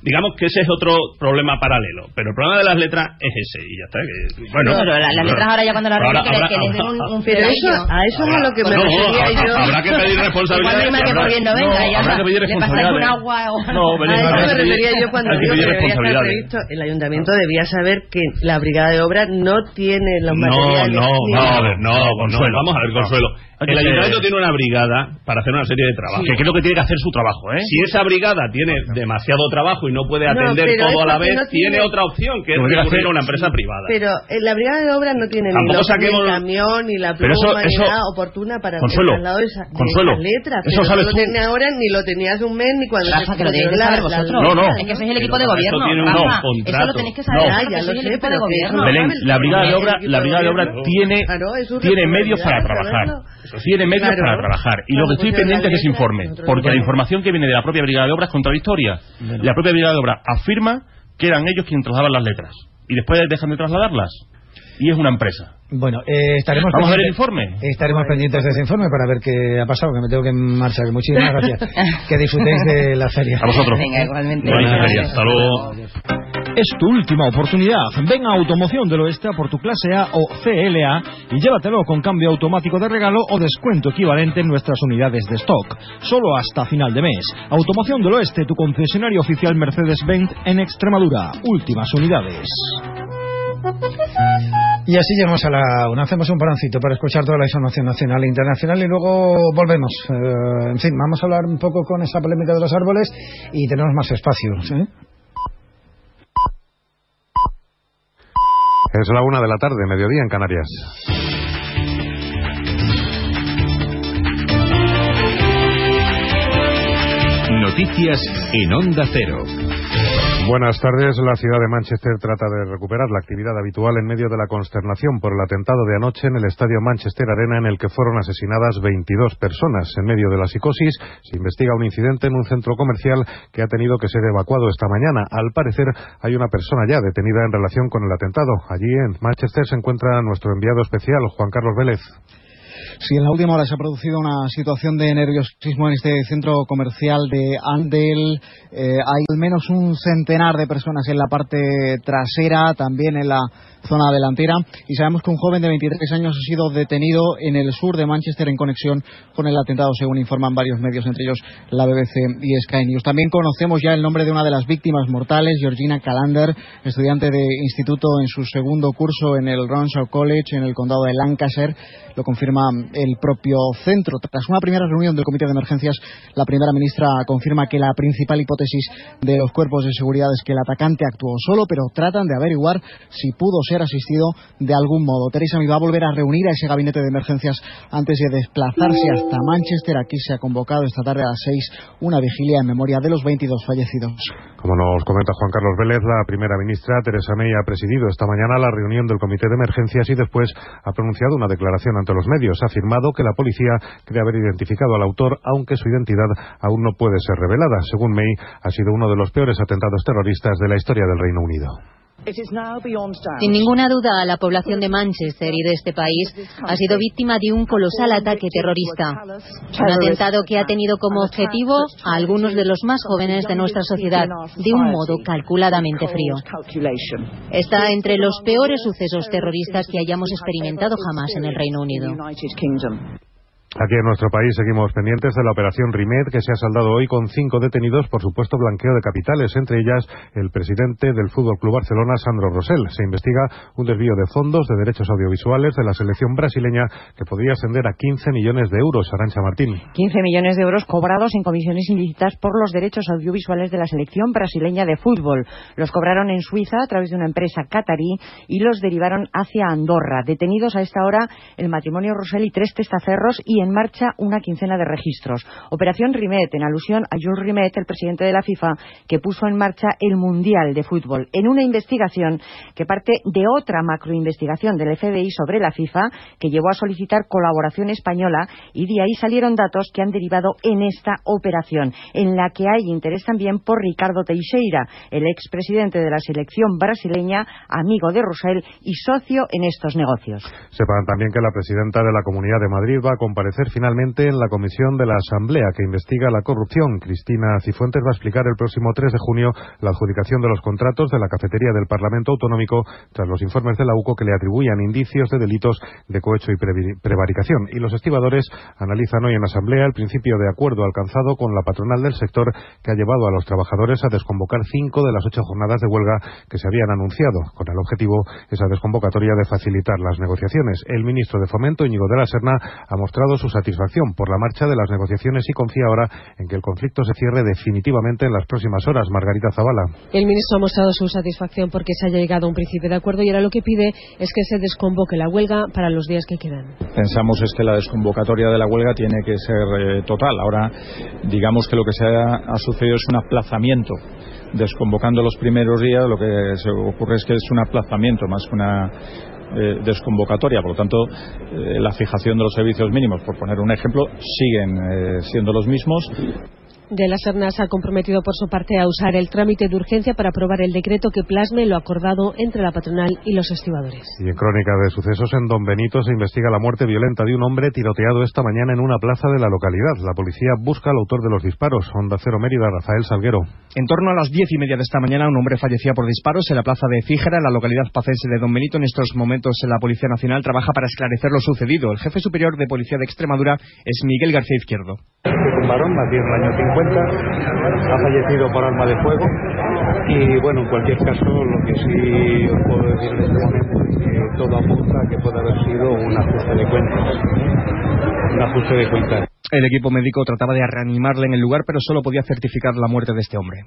digamos que ese es otro problema paralelo. Pero el problema de las letras es ese, y ya está. Que, bueno, la- las letras ahora ya cuando las Ahora arreglen, que, que les den un, un Pero eso, a eso es a lo que me No, refería habrá- yo. habrá que pedir no que habrá- por bien no venga, no, ya habrá que pedir pasáis un responsabilidades. agua o... No, Belén, A eso habrá me que pedir- refería yo cuando hay que digo que pedir debería estar previsto. El ayuntamiento debía saber que la brigada de obra no tiene los No, materiales. no, no, no, no, Consuelo. vamos a ver, No. Consuelo. Que El ayuntamiento tiene una brigada para hacer una serie de trabajos. Que creo que tiene que hacer su trabajo, ¿eh? Si esa brigada tiene demasiado trabajo y no puede No, atender todo a la vez, no tiene- tiene otra opción, que es que que recurrir hacer- a una empresa privada. Pero eh, la brigada de obra no tiene ni, los, ni saquemos- el camión, ni la pluma, eso- eso- ni nada oportuna para Consuelo, el traslado de, esa- de Consuelo, esas letras. eso sabes no lo tú. ahora, ni lo tenía hace un mes, ni cuando Rafa, se que lo tenéis que saber la- vosotros. No, no. Es que sois el equipo de gobierno. tiene un Rafa, contrato. eso lo tenéis que saber. No, sois el equipo de gobierno. Belén, la brigada de obra, la brigada de obra tiene, medios para trabajar. Tiene medios para trabajar. Y lo que estoy pendiente es ese informe. Porque la información que viene de la propia brigada de obra es contradictoria. La propia brigada de obra afirma que eran ellos quienes trasladaban las letras. Y después dejan de trasladarlas. Y es una empresa. Bueno, eh, estaremos Vamos a ver el pendientes- informe. Estaremos pendientes de ese informe para ver qué ha pasado, que me tengo que marchar. Muchísimas gracias. que disfrutéis de la feria. A vosotros. Venga, igualmente. Buenas ferias. Hasta luego. Es tu última oportunidad. Ven a Automoción del Oeste a por tu clase A o CLA y llévatelo con cambio automático de regalo o descuento equivalente en nuestras unidades de stock. Solo hasta final de mes. Automoción del Oeste, tu concesionario oficial Mercedes-Benz en Extremadura. Últimas unidades. Y así llegamos a la una. Hacemos un parancito para escuchar toda la información nacional e internacional y luego volvemos. Eh, en fin, vamos a hablar un poco con esa polémica de los árboles y tenemos más espacios. ¿eh? Es la una de la tarde, mediodía en Canarias. Noticias en Onda Cero. Buenas tardes. La ciudad de Manchester trata de recuperar la actividad habitual en medio de la consternación por el atentado de anoche en el estadio Manchester Arena en el que fueron asesinadas 22 personas. En medio de la psicosis se investiga un incidente en un centro comercial que ha tenido que ser evacuado esta mañana. Al parecer hay una persona ya detenida en relación con el atentado. Allí en Manchester se encuentra nuestro enviado especial, Juan Carlos Vélez. Sí, en la última hora se ha producido una situación de nerviosismo en este centro comercial de Andel. Eh, hay al menos un centenar de personas en la parte trasera, también en la zona delantera. Y sabemos que un joven de 23 años ha sido detenido en el sur de Manchester en conexión con el atentado, según informan varios medios, entre ellos la BBC y Sky News. También conocemos ya el nombre de una de las víctimas mortales, Georgina Calander, estudiante de instituto en su segundo curso en el Ronshaw College, en el condado de Lancashire. Lo confirma el propio centro. Tras una primera reunión del Comité de Emergencias, la primera ministra confirma que la principal hipótesis de los cuerpos de seguridad es que el atacante actuó solo, pero tratan de averiguar si pudo ser asistido de algún modo. Teresa me va a volver a reunir a ese gabinete de emergencias antes de desplazarse hasta Manchester. Aquí se ha convocado esta tarde a las seis una vigilia en memoria de los 22 fallecidos. Como nos comenta Juan Carlos Vélez, la primera ministra Teresa May ha presidido esta mañana la reunión del Comité de Emergencias y después ha pronunciado una declaración ante los medios. Ha afirmado que la policía cree haber identificado al autor, aunque su identidad aún no puede ser revelada. Según May, ha sido uno de los peores atentados terroristas de la historia del Reino Unido. Sin ninguna duda, la población de Manchester y de este país ha sido víctima de un colosal ataque terrorista. Un atentado que ha tenido como objetivo a algunos de los más jóvenes de nuestra sociedad de un modo calculadamente frío. Está entre los peores sucesos terroristas que hayamos experimentado jamás en el Reino Unido. Aquí en nuestro país seguimos pendientes de la operación RIMED que se ha saldado hoy con cinco detenidos por supuesto blanqueo de capitales, entre ellas el presidente del Fútbol Club Barcelona, Sandro Rosell. Se investiga un desvío de fondos de derechos audiovisuales de la selección brasileña que podría ascender a 15 millones de euros. Arancha Martín. 15 millones de euros cobrados en comisiones ilícitas por los derechos audiovisuales de la selección brasileña de fútbol. Los cobraron en Suiza a través de una empresa catarí y los derivaron hacia Andorra. Detenidos a esta hora el matrimonio Rosell y tres testaferros y en marcha una quincena de registros. Operación Rimet, en alusión a Jules Rimet, el presidente de la FIFA, que puso en marcha el Mundial de Fútbol, en una investigación que parte de otra macroinvestigación del FBI sobre la FIFA, que llevó a solicitar colaboración española y de ahí salieron datos que han derivado en esta operación, en la que hay interés también por Ricardo Teixeira, el expresidente de la selección brasileña, amigo de Rosell y socio en estos negocios. Sepan también que la presidenta de la Comunidad de Madrid va a comparecer finalmente en la comisión de la Asamblea que investiga la corrupción. Cristina Cifuentes va a explicar el próximo 3 de junio la adjudicación de los contratos de la cafetería del Parlamento Autonómico tras los informes de la UCO que le atribuían indicios de delitos de cohecho y prevaricación. Y los estibadores analizan hoy en Asamblea el principio de acuerdo alcanzado con la patronal del sector que ha llevado a los trabajadores a desconvocar cinco de las ocho jornadas de huelga que se habían anunciado, con el objetivo esa desconvocatoria de facilitar las negociaciones. El ministro de Fomento, Íñigo de la Serna, ha mostrado su satisfacción por la marcha de las negociaciones y confía ahora en que el conflicto se cierre definitivamente en las próximas horas. Margarita Zavala. El ministro ha mostrado su satisfacción porque se haya llegado a un principio de acuerdo y ahora lo que pide es que se desconvoque la huelga para los días que quedan. Pensamos es que la desconvocatoria de la huelga tiene que ser eh, total. Ahora, digamos que lo que se ha, ha sucedido es un aplazamiento desconvocando los primeros días, lo que se ocurre es que es un aplazamiento más que una eh, desconvocatoria. Por lo tanto, eh, la fijación de los servicios mínimos, por poner un ejemplo, siguen eh, siendo los mismos de la Serna se ha comprometido por su parte a usar el trámite de urgencia para aprobar el decreto que plasme lo acordado entre la patronal y los estibadores. Y en crónica de sucesos en Don Benito se investiga la muerte violenta de un hombre tiroteado esta mañana en una plaza de la localidad. La policía busca al autor de los disparos. Onda Cero Mérida, Rafael Salguero. En torno a las diez y media de esta mañana, un hombre fallecía por disparos en la plaza de Fíjara, en la localidad pacense de Don Benito. En estos momentos, la Policía Nacional trabaja para esclarecer lo sucedido. El jefe superior de Policía de Extremadura es Miguel García Izquierdo. Un varón, nacido en el año 50, ha fallecido por arma de fuego y bueno, en cualquier caso lo que sí os puedo decir en este momento es que todo apunta a que puede haber sido un ajuste de cuentas. Un ajuste de cuentas. El equipo médico trataba de reanimarle en el lugar, pero solo podía certificar la muerte de este hombre.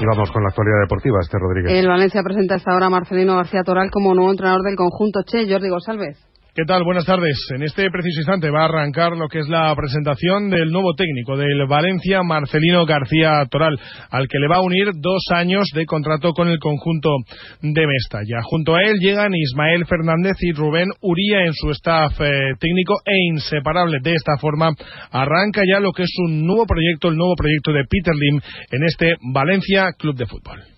Y vamos con la actualidad deportiva, este Rodríguez. El Valencia presenta hasta ahora a Marcelino García Toral como nuevo entrenador del conjunto Che, Jordi González. ¿Qué tal? Buenas tardes. En este preciso instante va a arrancar lo que es la presentación del nuevo técnico del Valencia, Marcelino García Toral, al que le va a unir dos años de contrato con el conjunto de Mestalla. Junto a él llegan Ismael Fernández y Rubén Uría en su staff eh, técnico e inseparable. De esta forma arranca ya lo que es un nuevo proyecto, el nuevo proyecto de Peter Lim en este Valencia Club de Fútbol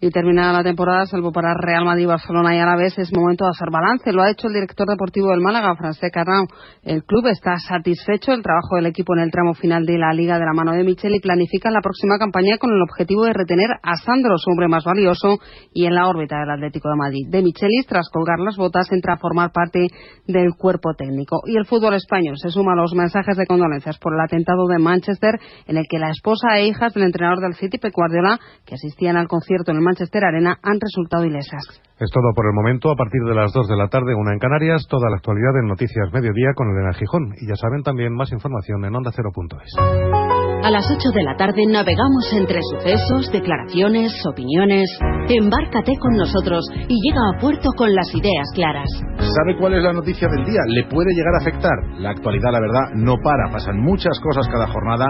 y terminada la temporada, salvo para Real Madrid, Barcelona y Alavés, es momento de hacer balance. Lo ha hecho el director deportivo del Málaga, Francesc Carrao. El club está satisfecho del trabajo del equipo en el tramo final de la Liga de la mano de Michel y planifica la próxima campaña con el objetivo de retener a Sandro, su hombre más valioso, y en la órbita del Atlético de Madrid. De Michelis, tras colgar las botas, entra a formar parte del cuerpo técnico. Y el fútbol español se suma a los mensajes de condolencias por el atentado de Manchester, en el que la esposa e hijas del entrenador del City, Pep Guardiola, que asistían al concierto en el Manchester Arena han resultado ilesas. Es todo por el momento. A partir de las 2 de la tarde, una en Canarias, toda la actualidad en Noticias Mediodía con Elena Gijón. Y ya saben también más información en onda0.es. A las 8 de la tarde navegamos entre sucesos, declaraciones, opiniones. Embárcate con nosotros y llega a puerto con las ideas claras. ¿Sabe cuál es la noticia del día? ¿Le puede llegar a afectar? La actualidad, la verdad, no para. Pasan muchas cosas cada jornada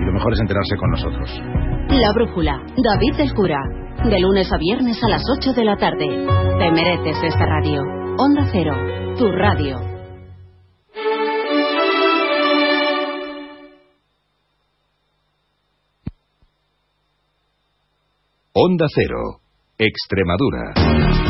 y lo mejor es enterarse con nosotros. La Brújula, David del Cura. De lunes a viernes a las 8 de la tarde. Te mereces esta radio. Onda Cero, tu radio. Onda Cero, Extremadura.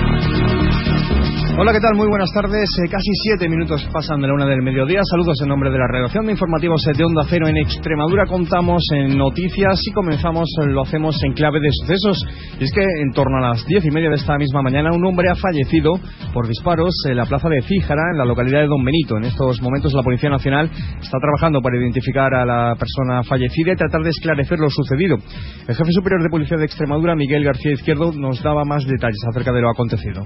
Hola, ¿qué tal? Muy buenas tardes. Eh, casi siete minutos pasan de la una del mediodía. Saludos en nombre de la redacción de informativos de Onda Cero en Extremadura. Contamos en noticias y comenzamos, eh, lo hacemos en clave de sucesos. Y es que en torno a las diez y media de esta misma mañana, un hombre ha fallecido por disparos en la plaza de Fíjara, en la localidad de Don Benito. En estos momentos, la Policía Nacional está trabajando para identificar a la persona fallecida y tratar de esclarecer lo sucedido. El jefe superior de Policía de Extremadura, Miguel García Izquierdo, nos daba más detalles acerca de lo acontecido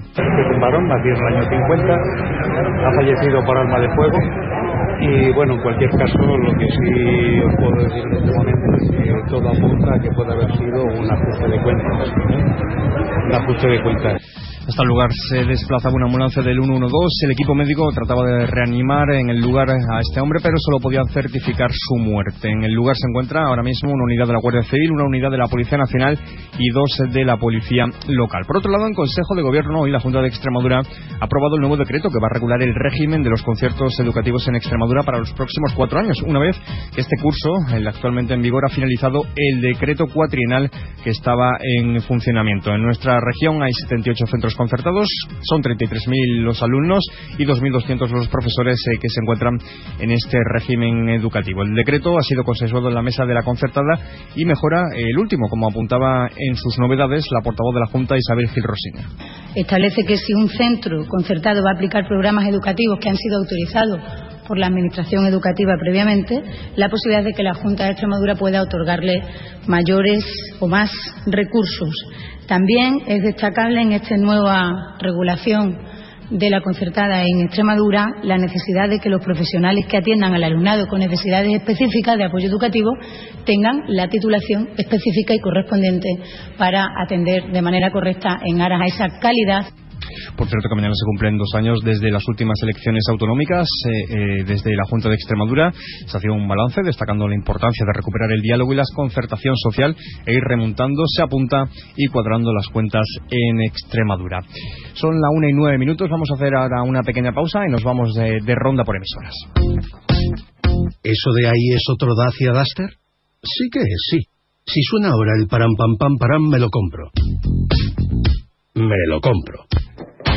el año 50, ha fallecido por arma de fuego. Y bueno, en cualquier caso lo que sí os puedo decir en este momento es que todo apunta a que puede haber sido un ajuste de cuentas, un ajuste de cuentas. Hasta el lugar se desplazaba una ambulancia del 112. El equipo médico trataba de reanimar en el lugar a este hombre, pero solo podían certificar su muerte. En el lugar se encuentra ahora mismo una unidad de la Guardia Civil, una unidad de la Policía Nacional y dos de la Policía Local. Por otro lado, en Consejo de Gobierno, hoy la Junta de Extremadura ha aprobado el nuevo decreto que va a regular el régimen de los conciertos educativos en Extremadura para los próximos cuatro años, una vez que este curso, el actualmente en vigor, ha finalizado el decreto cuatrienal que estaba en funcionamiento. En nuestra región hay 78 centros concertados. Son 33.000 los alumnos y 2.200 los profesores eh, que se encuentran en este régimen educativo. El decreto ha sido consensuado en la mesa de la concertada y mejora el último, como apuntaba en sus novedades la portavoz de la Junta, Isabel Gil Rosina. Establece que si un centro concertado va a aplicar programas educativos que han sido autorizados por la Administración Educativa previamente, la posibilidad de que la Junta de Extremadura pueda otorgarle mayores o más recursos también es destacable en esta nueva regulación de la concertada en Extremadura la necesidad de que los profesionales que atiendan al alumnado con necesidades específicas de apoyo educativo tengan la titulación específica y correspondiente para atender de manera correcta en aras a esa calidad. Por cierto, que mañana se cumplen dos años desde las últimas elecciones autonómicas, eh, eh, desde la Junta de Extremadura. Se ha hecho un balance destacando la importancia de recuperar el diálogo y la concertación social e ir remontando, se apunta y cuadrando las cuentas en Extremadura. Son la una y nueve minutos. Vamos a hacer ahora una pequeña pausa y nos vamos de, de ronda por emisoras. ¿Eso de ahí es otro Dacia Duster? Sí que es, sí. Si suena ahora el param pam pam param, me lo compro. Me lo compro.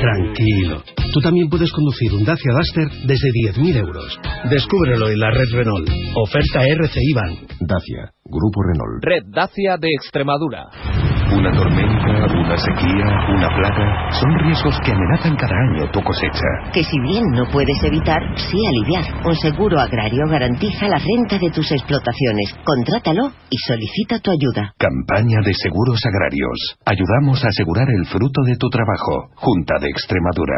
Tranquilo. Tú también puedes conducir un Dacia Duster desde 10.000 euros. Descúbrelo en la red Renault. Oferta RCI Bank. Dacia, Grupo Renault. Red Dacia de Extremadura. Una tormenta, una sequía, una plaga, son riesgos que amenazan cada año tu cosecha. Que si bien no puedes evitar, sí aliviar. Un seguro agrario garantiza la renta de tus explotaciones. Contrátalo y solicita tu ayuda. Campaña de seguros agrarios. Ayudamos a asegurar el fruto de tu trabajo. Junta de Extremadura.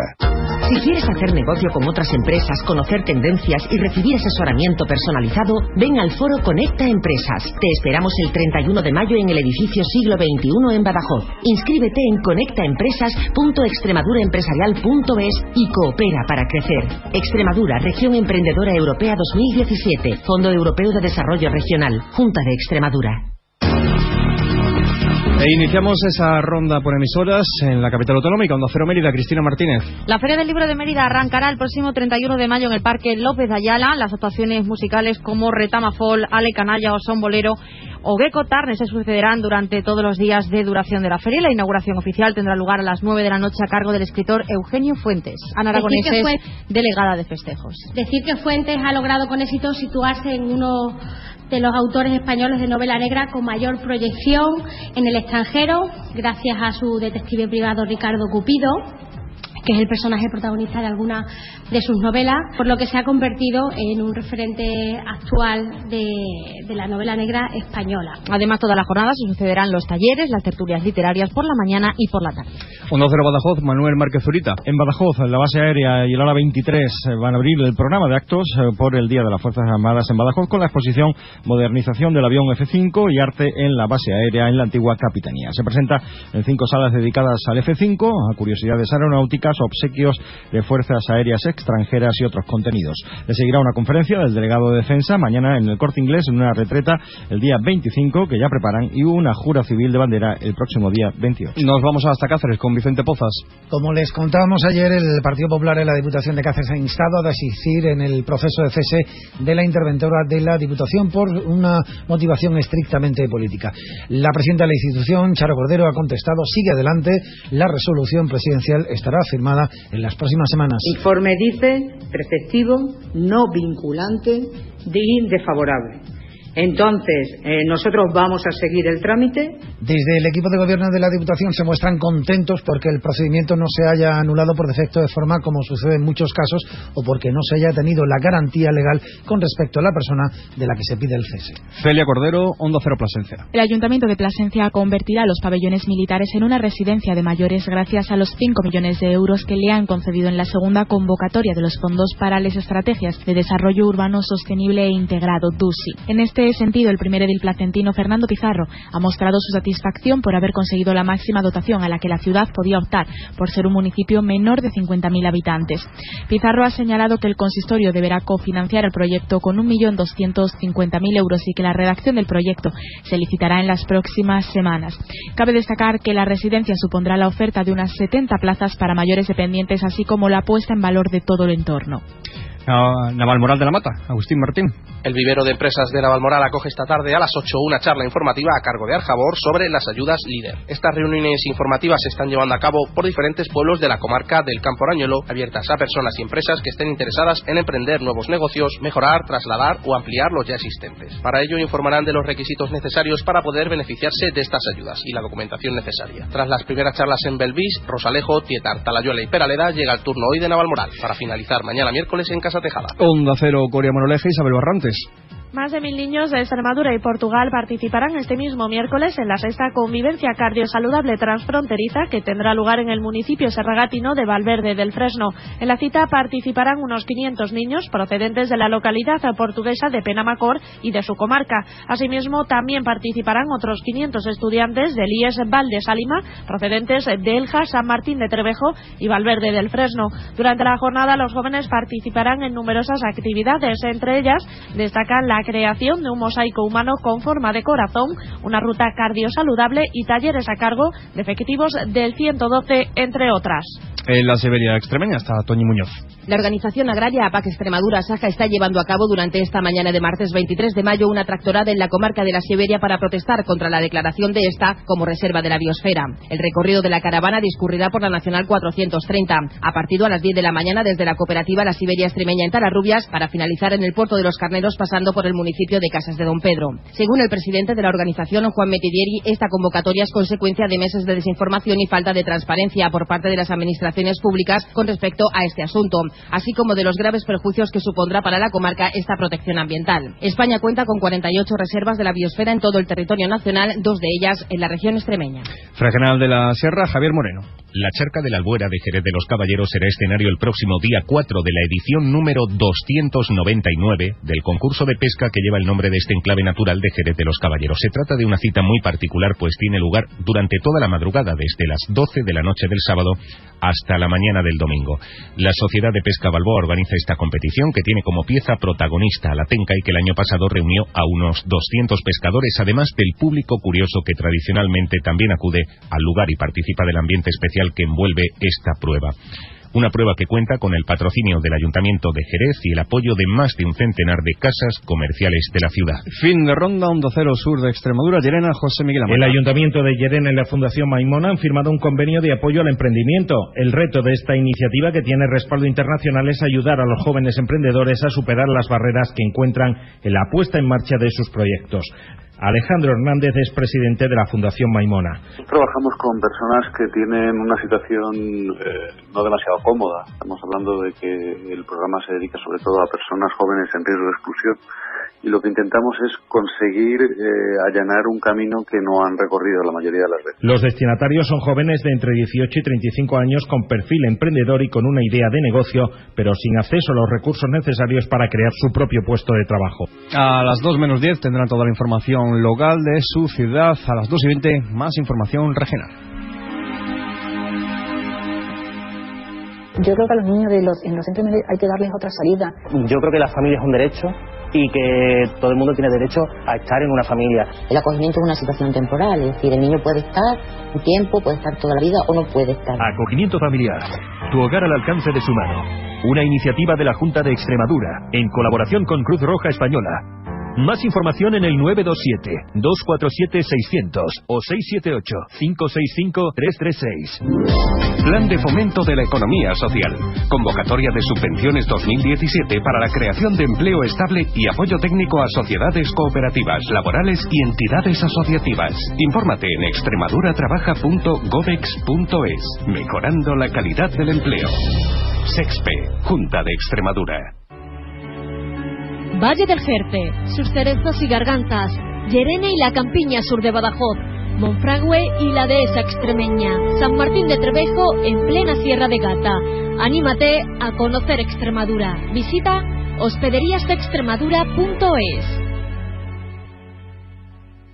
Si quieres hacer negocio con otras empresas, conocer tendencias y recibir asesoramiento personalizado, ven al foro Conecta Empresas. Te esperamos el 31 de mayo en el edificio siglo XXI uno en Badajoz. Inscríbete en conectaempresas.extremaduraempresarial.es y coopera para crecer. Extremadura, Región Emprendedora Europea 2017, Fondo Europeo de Desarrollo Regional, Junta de Extremadura. E iniciamos esa ronda por emisoras en la capital autonómica, Onda Cero Mérida, Cristina Martínez. La Feria del Libro de Mérida arrancará el próximo 31 de mayo en el Parque López de Ayala. Las actuaciones musicales como Retama Fall, Ale Canalla o Son Bolero o Gecko Tarne se sucederán durante todos los días de duración de la feria. La inauguración oficial tendrá lugar a las 9 de la noche a cargo del escritor Eugenio Fuentes. Ana Aragonés es delegada de festejos. Decir que Fuentes ha logrado con éxito situarse en uno de los autores españoles de novela negra con mayor proyección en el extranjero, gracias a su detective privado Ricardo Cupido, que es el personaje protagonista de alguna de sus novelas, por lo que se ha convertido en un referente actual de, la novela negra española. Además, toda la jornada se sucederán los talleres, las tertulias literarias por la mañana y por la tarde. Onda Cero Badajoz, Manuel Márquez Zurita. En Badajoz, la base aérea y el hora 23 eh, van a abrir el programa de actos eh, por el Día de las Fuerzas Armadas en Badajoz con la exposición Modernización del avión F-5 y arte en la base aérea en la antigua Capitanía. Se presenta en cinco salas dedicadas al F-5, a curiosidades aeronáuticas, obsequios de fuerzas aéreas extranjeras y otros contenidos. Le seguirá una conferencia del delegado de defensa mañana en el Corte Inglés en una retreta el día 25 que ya preparan y una jura civil de bandera el próximo día 28. Nos vamos hasta Cáceres con Vicente Pozas. Como les contábamos ayer, el Partido Popular en la Diputación de Cáceres ha instado a desistir en el proceso de cese de la interventora de la Diputación por una motivación estrictamente política. La presidenta de la institución, Charo Cordero, ha contestado, sigue adelante, la resolución presidencial estará firmada en las próximas semanas. Informe dice preceptivo, no vinculante, de desfavorable. Entonces, eh, nosotros vamos a seguir el trámite. Desde el equipo de gobierno de la Diputación se muestran contentos porque el procedimiento no se haya anulado por defecto de forma como sucede en muchos casos o porque no se haya tenido la garantía legal con respecto a la persona de la que se pide el cese. Celia Cordero, Onda Cero Plasencia. El Ayuntamiento de Plasencia convertirá los pabellones militares en una residencia de mayores gracias a los 5 millones de euros que le han concedido en la segunda convocatoria de los fondos para las estrategias de desarrollo urbano sostenible e integrado, DUSI. En este sentido, el primer edil placentino Fernando Pizarro ha mostrado su satisfacción por haber conseguido la máxima dotación a la que la ciudad podía optar por ser un municipio menor de 50.000 habitantes. Pizarro ha señalado que el consistorio deberá cofinanciar el proyecto con 1.250.000 euros y que la redacción del proyecto se licitará en las próximas semanas. Cabe destacar que la residencia supondrá la oferta de unas 70 plazas para mayores dependientes, así como la puesta en valor de todo el entorno. Navalmoral de la Mata, Agustín Martín. El vivero de empresas de Navalmoral acoge esta tarde a las 8 una charla informativa a cargo de Arjabor sobre las ayudas líder. Estas reuniones informativas se están llevando a cabo por diferentes pueblos de la comarca del Campo Arañuelo, abiertas a personas y empresas que estén interesadas en emprender nuevos negocios, mejorar, trasladar o ampliar los ya existentes. Para ello informarán de los requisitos necesarios para poder beneficiarse de estas ayudas y la documentación necesaria. Tras las primeras charlas en Belvis, Rosalejo, Tietar, Talayuela y Peraleda, llega el turno hoy de Navalmoral para finalizar mañana miércoles en Casa Tejada. Onda Cero, Corea Manoleja, Isabel Barrantes. Más de mil niños de Extremadura y Portugal participarán este mismo miércoles en la sexta convivencia cardiosaludable transfronteriza que tendrá lugar en el municipio serragatino de Valverde del Fresno. En la cita participarán unos 500 niños procedentes de la localidad portuguesa de Penamacor y de su comarca. Asimismo, también participarán otros 500 estudiantes del IES Valde Salima procedentes de Elja, San Martín de Trevejo y Valverde del Fresno. Durante la jornada, los jóvenes participarán en numerosas actividades. Entre ellas, destacan la creación de un mosaico humano con forma de corazón, una ruta cardiosaludable y talleres a cargo de efectivos del 112, entre otras. En la Siberia extremeña está Toñi Muñoz. La organización agraria APAC Extremadura Saja está llevando a cabo durante esta mañana de martes 23 de mayo una tractorada en la comarca de la Siberia para protestar contra la declaración de esta como reserva de la biosfera. El recorrido de la caravana discurrirá por la Nacional 430 a partir a las 10 de la mañana desde la cooperativa La Siberia Extremeña en Talarrubias para finalizar en el puerto de los Carneros pasando por el municipio de Casas de Don Pedro. Según el presidente de la organización, Juan Metidieri, esta convocatoria es consecuencia de meses de desinformación y falta de transparencia por parte de las administraciones públicas con respecto a este asunto, así como de los graves perjuicios que supondrá para la comarca esta protección ambiental. España cuenta con 48 reservas de la biosfera en todo el territorio nacional, dos de ellas en la región extremeña. General de la Sierra, Javier Moreno. La charca de la Albuera de Jerez de los Caballeros será escenario el próximo día 4 de la edición número 299 del concurso de pesca que lleva el nombre de este enclave natural de Jerez de los Caballeros. Se trata de una cita muy particular, pues tiene lugar durante toda la madrugada, desde las 12 de la noche del sábado hasta la mañana del domingo. La Sociedad de Pesca Balboa organiza esta competición que tiene como pieza protagonista a la Tenca y que el año pasado reunió a unos 200 pescadores, además del público curioso que tradicionalmente también acude al lugar y participa del ambiente especial que envuelve esta prueba. Una prueba que cuenta con el patrocinio del Ayuntamiento de Jerez y el apoyo de más de un centenar de casas comerciales de la ciudad. Fin de ronda, Onda Cero Sur de Extremadura, Llerena, José Miguel Amaya. El Ayuntamiento de Llerena y la Fundación Maimona han firmado un convenio de apoyo al emprendimiento. El reto de esta iniciativa, que tiene respaldo internacional, es ayudar a los jóvenes emprendedores a superar las barreras que encuentran en la puesta en marcha de sus proyectos. Alejandro Hernández es presidente de la Fundación Maimona. Trabajamos con personas que tienen una situación eh, no demasiado cómoda. Estamos hablando de que el programa se dedica sobre todo a personas jóvenes en riesgo de exclusión y lo que intentamos es conseguir eh, allanar un camino que no han recorrido la mayoría de las veces. Los destinatarios son jóvenes de entre 18 y 35 años con perfil emprendedor y con una idea de negocio, pero sin acceso a los recursos necesarios para crear su propio puesto de trabajo. A las 2 menos 10 tendrán toda la información local de su ciudad. A las 2 y 20 más información regional. Yo creo que a los niños de los, en los centros hay que darles otra salida. Yo creo que la familia es un derecho y que todo el mundo tiene derecho a estar en una familia. El acogimiento es una situación temporal, es decir, el niño puede estar un tiempo, puede estar toda la vida o no puede estar. Acogimiento familiar, tu hogar al alcance de su mano. Una iniciativa de la Junta de Extremadura, en colaboración con Cruz Roja Española. Más información en el 927-247-600 o 678-565-336. Plan de fomento de la economía social. Convocatoria de subvenciones 2017 para la creación de empleo estable y apoyo técnico a sociedades cooperativas, laborales y entidades asociativas. Infórmate en extremaduratrabaja.govex.es. Mejorando la calidad del empleo. SEXPE, Junta de Extremadura. Valle del Jerte, sus cerezos y gargantas, Llerena y la campiña sur de Badajoz, Monfragüe y la dehesa extremeña, San Martín de Trevejo en plena Sierra de Gata. Anímate a conocer Extremadura. Visita hospederíasdeextremadura.es.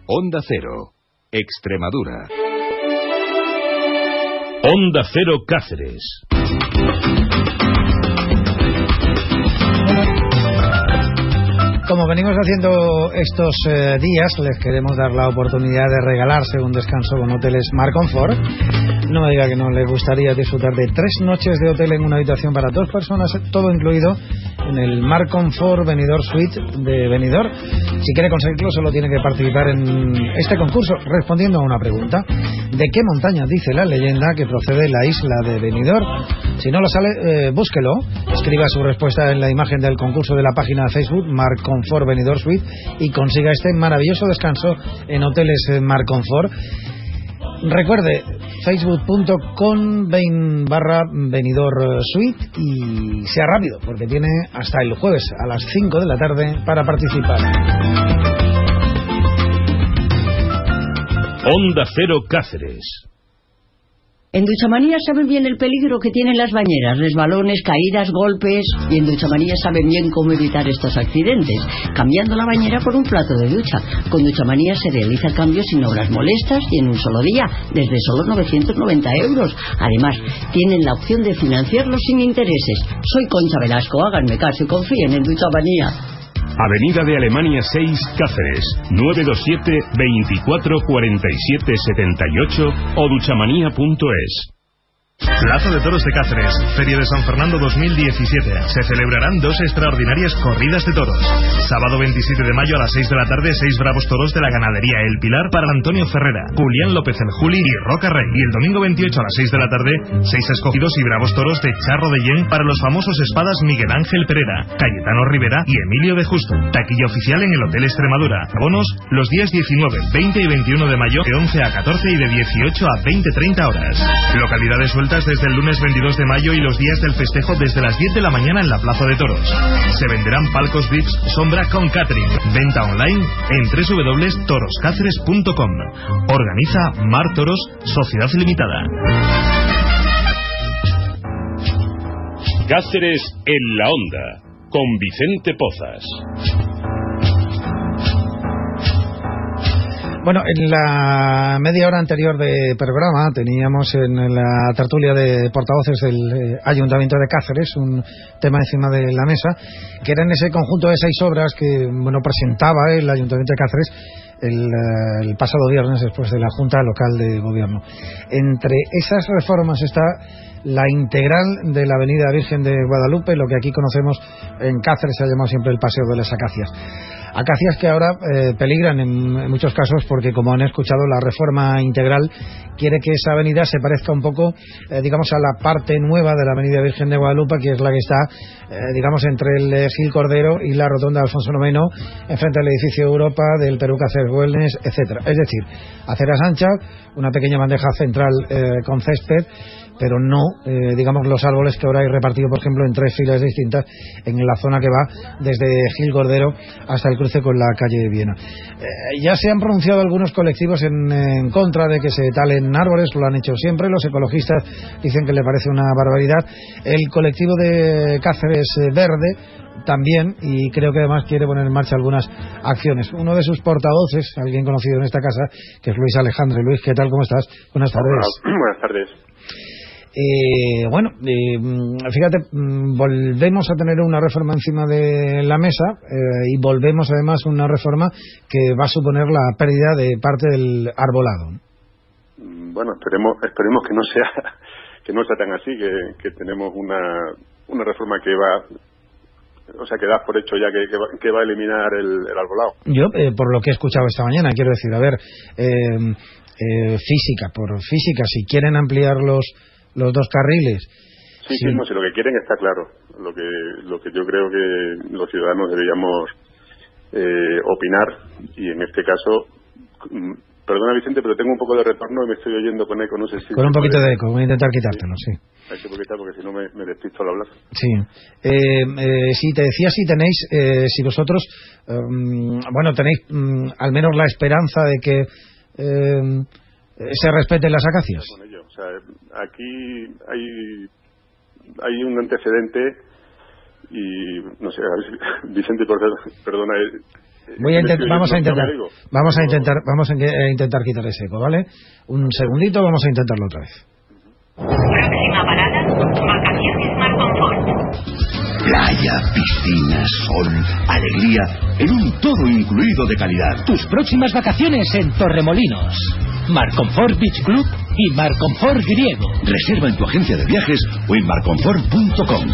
Onda Cero, Extremadura. Onda Cero Cáceres. Como venimos haciendo estos eh, días, les queremos dar la oportunidad de regalarse un descanso con hoteles Mar Comfort. No me diga que no le gustaría disfrutar de tres noches de hotel en una habitación para dos personas, todo incluido en el Mar Comfort Venidor Suite de Venidor. Si quiere conseguirlo, solo tiene que participar en este concurso respondiendo a una pregunta. ¿De qué montaña dice la leyenda que procede la isla de Venidor? Si no lo sale, eh, búsquelo. Escriba su respuesta en la imagen del concurso de la página de Facebook Mar Comfort Venidor Suite y consiga este maravilloso descanso en hoteles eh, Mar Comfort. Recuerde, facebook.com barra venidor suite y sea rápido porque tiene hasta el jueves a las 5 de la tarde para participar. Onda Cero Cáceres. En Duchamanía saben bien el peligro que tienen las bañeras, resbalones, caídas, golpes. Y en Duchamanía saben bien cómo evitar estos accidentes, cambiando la bañera por un plato de ducha. Con Duchamanía se realiza el cambio sin obras molestas y en un solo día, desde solo 990 euros. Además, tienen la opción de financiarlo sin intereses. Soy Concha Velasco, háganme caso y confíen en Duchamanía. Avenida de Alemania 6, Cáceres, 927 24 47 78 o duchamanía.es. Plaza de Toros de Cáceres, Feria de San Fernando 2017. Se celebrarán dos extraordinarias corridas de toros. Sábado 27 de mayo a las 6 de la tarde, seis bravos toros de la ganadería El Pilar para Antonio Ferrera, Julián López el Juli y Roca Rey. Y el domingo 28 a las 6 de la tarde, seis escogidos y bravos toros de Charro de Yen para los famosos espadas Miguel Ángel Pereira, Cayetano Rivera y Emilio de Justo. Taquilla oficial en el Hotel Extremadura. Abonos los días 19, 20 y 21 de mayo de 11 a 14 y de 18 a 20-30 horas. Localidades sueltas desde el lunes 22 de mayo y los días del festejo desde las 10 de la mañana en la Plaza de Toros. Se venderán palcos VIPs Sombra con catering. Venta online en www.toroscáceres.com. Organiza Mar Toros Sociedad Limitada. Cáceres en la Onda con Vicente Pozas. Bueno, en la media hora anterior de programa teníamos en la tertulia de portavoces del eh, Ayuntamiento de Cáceres un tema encima de la mesa, que era en ese conjunto de seis obras que bueno presentaba el Ayuntamiento de Cáceres el, eh, el pasado viernes después de la Junta Local de Gobierno. Entre esas reformas está la integral de la Avenida Virgen de Guadalupe, lo que aquí conocemos en Cáceres se ha llamado siempre el Paseo de las Acacias. Acacias que ahora eh, peligran en, muchos casos porque, como han escuchado, la reforma integral quiere que esa avenida se parezca un poco, eh, digamos, a la parte nueva de la Avenida Virgen de Guadalupe, que es la que está, eh, digamos, entre el Gil Cordero y la Rotonda de Alfonso IX, enfrente al edificio Europa, del Perú Cáceres Wellness, etcétera. Es decir, aceras anchas, una pequeña bandeja central con césped pero no, eh, digamos, los árboles que ahora hay repartidos, por ejemplo, en tres filas distintas en la zona que va desde Gil Gordero hasta el cruce con la calle de Viena. Eh, ya se han pronunciado algunos colectivos en, contra de que se talen árboles, lo han hecho siempre, los ecologistas dicen que le parece una barbaridad. El colectivo de Cáceres Verde también y creo que además quiere poner en marcha algunas acciones. Uno de sus portavoces, alguien conocido en esta casa, que es Luis Alejandro. Luis, ¿qué tal? ¿Cómo estás? Buenas tardes. Buenas tardes. Eh, bueno, eh, fíjate, mm, volvemos a tener una reforma encima de la mesa eh, y volvemos además a una reforma que va a suponer la pérdida de parte del arbolado. Bueno, esperemos, esperemos que no sea que no sea tan así, que, tenemos una, una reforma que va o sea, que das por hecho ya que, va, a eliminar el, arbolado. Yo, por lo que he escuchado esta mañana, quiero decir, a ver, física, por física, si quieren ampliar los, los dos carriles. Sí, sí, no, si lo que quieren está claro. Lo que, lo que yo creo que los ciudadanos deberíamos eh, opinar, y en este caso, mm, perdona Vicente, pero tengo un poco de retorno y me estoy oyendo con eco, no sé si... Con un poquito de eco, voy a intentar quitártelo, sí. Hay que quitar porque si no me, me despisto al hablar. Sí. Eh, eh, si te decía si tenéis, eh, si vosotros, em, bueno, tenéis mm, al menos la esperanza de que em, se respeten las acacias. Sea, aquí hay, hay un antecedente y, no sé, Vicente, perdona. Eh, Voy a vamos a intentar, vamos a intentar, vamos a intentar quitar ese eco, ¿vale? Un segundito, vamos a intentarlo otra vez. Playa, piscina, sol, alegría, en un todo incluido de calidad. Tus próximas vacaciones en Torremolinos. Marconfort Beach Club y Marconfort Griego. Reserva en tu agencia de viajes o en marconfort.com.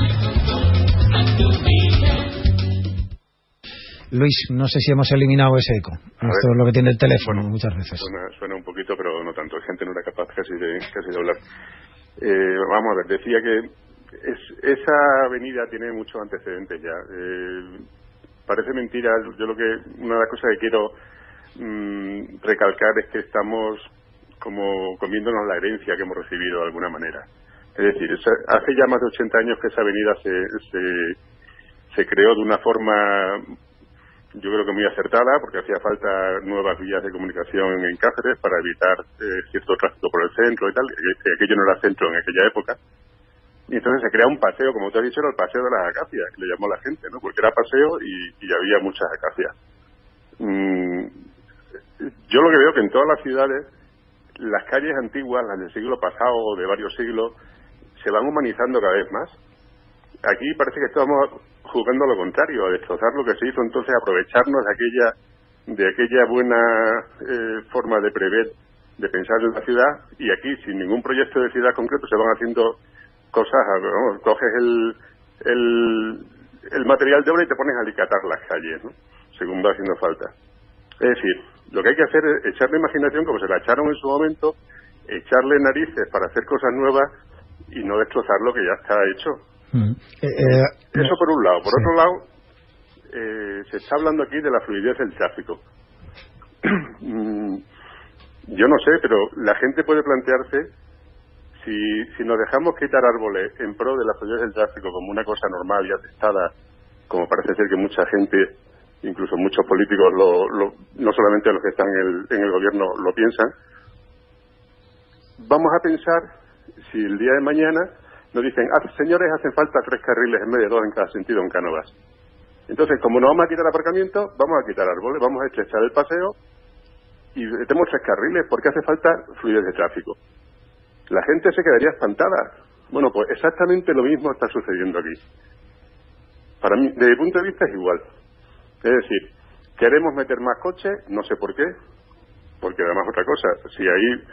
Luis, no sé si hemos eliminado ese eco. Esto es lo que tiene el teléfono muchas veces. Suena, un poquito, pero no tanto. La gente no era capaz casi de, casi de hablar. Eh, vamos a ver, decía que esa avenida tiene muchos antecedentes ya. Eh, parece mentira. Yo lo que una de las cosas que quiero Mm, recalcar es que estamos como comiéndonos la herencia que hemos recibido de alguna manera. Es decir, hace ya más de 80 años que esa avenida se, se, creó de una forma, yo creo que muy acertada, porque hacía falta nuevas vías de comunicación en Cáceres para evitar eh, cierto tráfico por el centro y tal. Aquello no era centro en aquella época. Y entonces se crea un paseo, como te has dicho, era el paseo de las acacias, que le llamó la gente, ¿no? Porque era paseo y, había muchas acacias. Mm, yo lo que veo que en todas las ciudades, las calles antiguas, las del siglo pasado o de varios siglos, se van humanizando cada vez más. Aquí parece que estamos jugando lo contrario, a destrozar lo que se hizo, entonces aprovecharnos de aquella, de aquella buena eh, forma de prever, de pensar en la ciudad, y aquí, sin ningún proyecto de ciudad concreto, se van haciendo cosas, vamos, coges el, el, el material de obra y te pones a alicatar las calles, ¿no? según va haciendo falta. Es decir, lo que hay que hacer es echarle imaginación como se la echaron en su momento, echarle narices para hacer cosas nuevas y no destrozar lo que ya está hecho. Mm. Eh, eh, Eso por un lado. Por otro lado, eh, se está hablando aquí de la fluidez del tráfico. Mm, yo no sé, pero la gente puede plantearse si, si nos dejamos quitar árboles en pro de la fluidez del tráfico como una cosa normal y atestada, como parece ser que mucha gente incluso muchos políticos, lo, no solamente los que están en el, en el gobierno, lo piensan. Vamos a pensar si el día de mañana nos dicen, ah, señores, hacen falta tres carriles en vez de dos en cada sentido en Cánovas. Entonces, como no vamos a quitar aparcamiento, vamos a quitar árboles, vamos a estrechar el paseo y tenemos tres carriles porque hace falta fluidez de tráfico. La gente se quedaría espantada. Bueno, pues exactamente lo mismo está sucediendo aquí. Para mí, desde mi punto de vista, es igual. Es decir, queremos meter más coches, no sé por qué, porque además otra cosa, si ahí,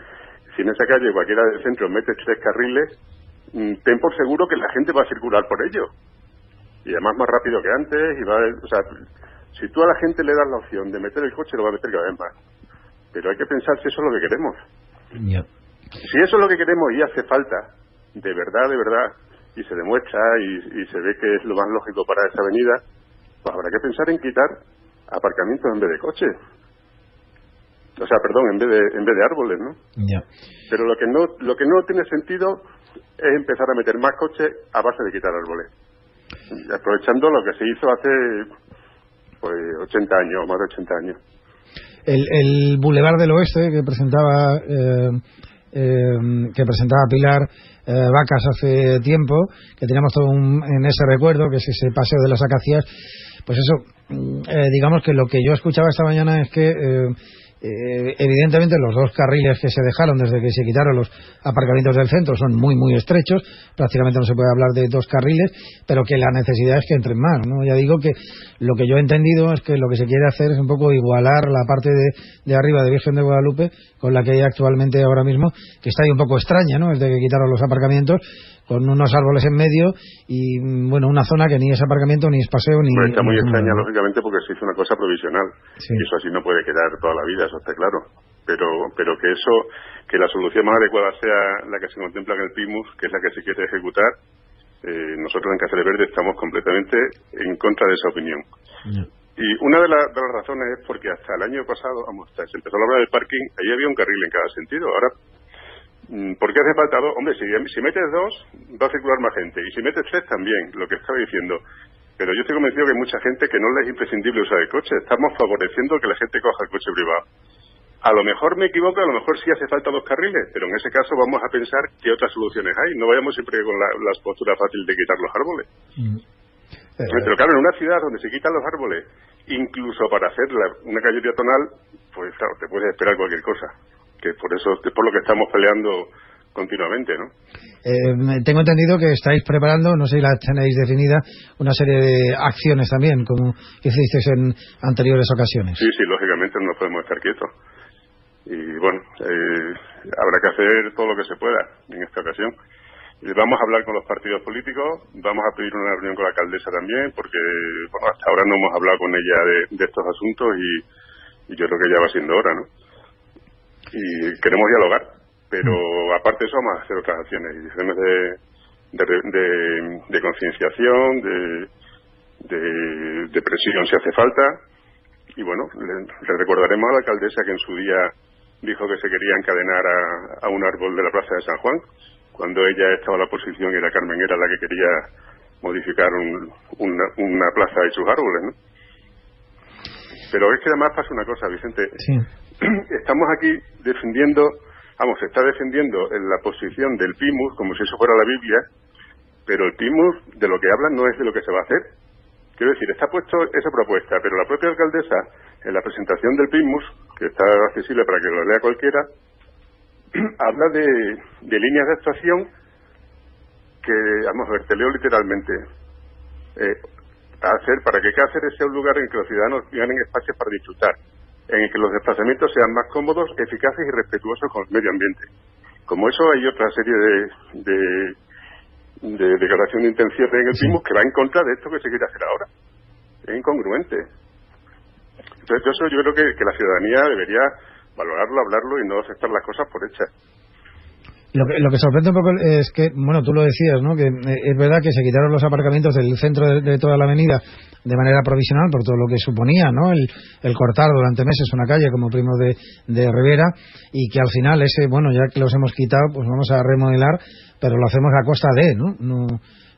si en esa calle cualquiera del centro mete tres carriles, mm, ten por seguro que la gente va a circular por ello. Y además más rápido que antes, y va, a- o sea, si tú a la gente le das la opción de meter el coche, lo va a meter cada vez más. Pero hay que pensar si eso es lo que queremos. Si eso es lo que queremos y hace falta, de verdad, de verdad, y se demuestra y, y se ve que es lo más lógico para esa avenida, pues habrá que pensar en quitar aparcamientos en vez de coches. O sea, perdón, en vez de, en vez de árboles, ¿no? Ya. Pero lo que no, lo que no tiene sentido es empezar a meter más coches a base de quitar árboles. Y aprovechando lo que se hizo hace pues 80 años, más de 80 años. El, el Boulevard del Oeste que presentaba eh, eh, que presentaba Pilar eh, Vacas hace tiempo, que teníamos todo un- en ese recuerdo, que es ese paseo de las acacias, pues eso, mm, eh, digamos que lo que yo escuchaba esta mañana es que eh, evidentemente los dos carriles que se dejaron desde que se quitaron los aparcamientos del centro son muy muy estrechos, prácticamente no se puede hablar de dos carriles, pero que la necesidad es que entren más, ¿no? Ya digo que lo que yo he entendido es que lo que se quiere hacer es un poco igualar la parte de, de arriba de Virgen de Guadalupe con la que hay actualmente ahora mismo, que está ahí un poco extraña, ¿no? Desde que quitaron los aparcamientos con unos árboles en medio y bueno, una zona que ni es aparcamiento ni es paseo ni Pues está muy extraña, lógicamente, porque se hizo una cosa provisional. Sí. Y eso así no puede quedar toda la vida, eso está claro. Pero, pero que eso, que la solución más adecuada sea la que se contempla en el PIMUS, que es la que se quiere ejecutar, eh, nosotros en Cáceres Verde estamos completamente en contra de esa opinión. Y una de, la- de las razones es porque hasta el año pasado, vamos, hasta se empezó a hablar del parking, ahí había un carril en cada sentido. Ahora, ¿por qué hace falta dos? Hombre, si, si metes dos, va a circular más gente. Y si metes tres, también, lo que estaba diciendo. Pero yo estoy convencido que hay mucha gente que no le es imprescindible usar el coche. Estamos favoreciendo que la gente coja el coche privado. A lo mejor me equivoco, a lo mejor sí hace falta dos carriles, pero en ese caso vamos a pensar qué otras soluciones hay. No vayamos siempre con la, las posturas fáciles de quitar los árboles. Pero claro, en una ciudad donde se quitan los árboles, incluso para hacer la- una calle peatonal, pues claro, te puedes esperar cualquier cosa. Que por eso es por lo que estamos peleando continuamente, ¿no? Eh, tengo entendido que estáis preparando, no sé si la tenéis definida, una serie de acciones también, como hicisteis en anteriores ocasiones. Sí, sí, lógicamente no podemos estar quietos. Y bueno, eh, habrá que hacer todo lo que se pueda en esta ocasión. Y vamos a hablar con los partidos políticos, vamos a pedir una reunión con la alcaldesa también, porque bueno, hasta ahora no hemos hablado con ella de, de estos asuntos y, y yo creo que ya va siendo hora, ¿no? Y queremos dialogar, pero aparte de eso vamos a hacer otras acciones, y acciones de, de, de- de concienciación, de, de, de presión si hace falta, y bueno, le, le recordaremos a la alcaldesa que en su día dijo que se quería encadenar a, a un árbol de la Plaza de San Juan, cuando ella estaba en la oposición y la Carmen era la que quería modificar un- una, una plaza y sus árboles, ¿no? Pero es que además pasa una cosa, Vicente. Estamos aquí defendiendo, vamos, se está defendiendo en la posición del PIMUS como si eso fuera la Biblia, pero el PIMUS de lo que habla no es de lo que se va a hacer. Quiero decir, está puesto esa propuesta, pero la propia alcaldesa, en la presentación del PIMUS, que está accesible para que lo lea cualquiera, habla de, líneas de actuación que, vamos a ver, te leo literalmente. Eh, hacer para que Cáceres sea un lugar en que los ciudadanos ganen espacios para disfrutar, en el que los desplazamientos sean más cómodos, eficaces y respetuosos con el medio ambiente. Como eso hay otra serie de, de, de declaración de intenciones en el PIMUS que va en contra de esto que se quiere hacer ahora. Es incongruente. Entonces, yo, eso yo creo que, que la ciudadanía debería valorarlo, hablarlo y no aceptar las cosas por hechas. Lo que, lo que sorprende un poco es que, bueno, tú lo decías, ¿no? Que eh, es verdad que se quitaron los aparcamientos del centro de, de toda la avenida de manera provisional por todo lo que suponía, ¿no? El, el cortar durante meses una calle como primo de, de Rivera y que al final ese, bueno, ya que los hemos quitado, pues vamos a remodelar, pero lo hacemos a costa de, ¿no? No,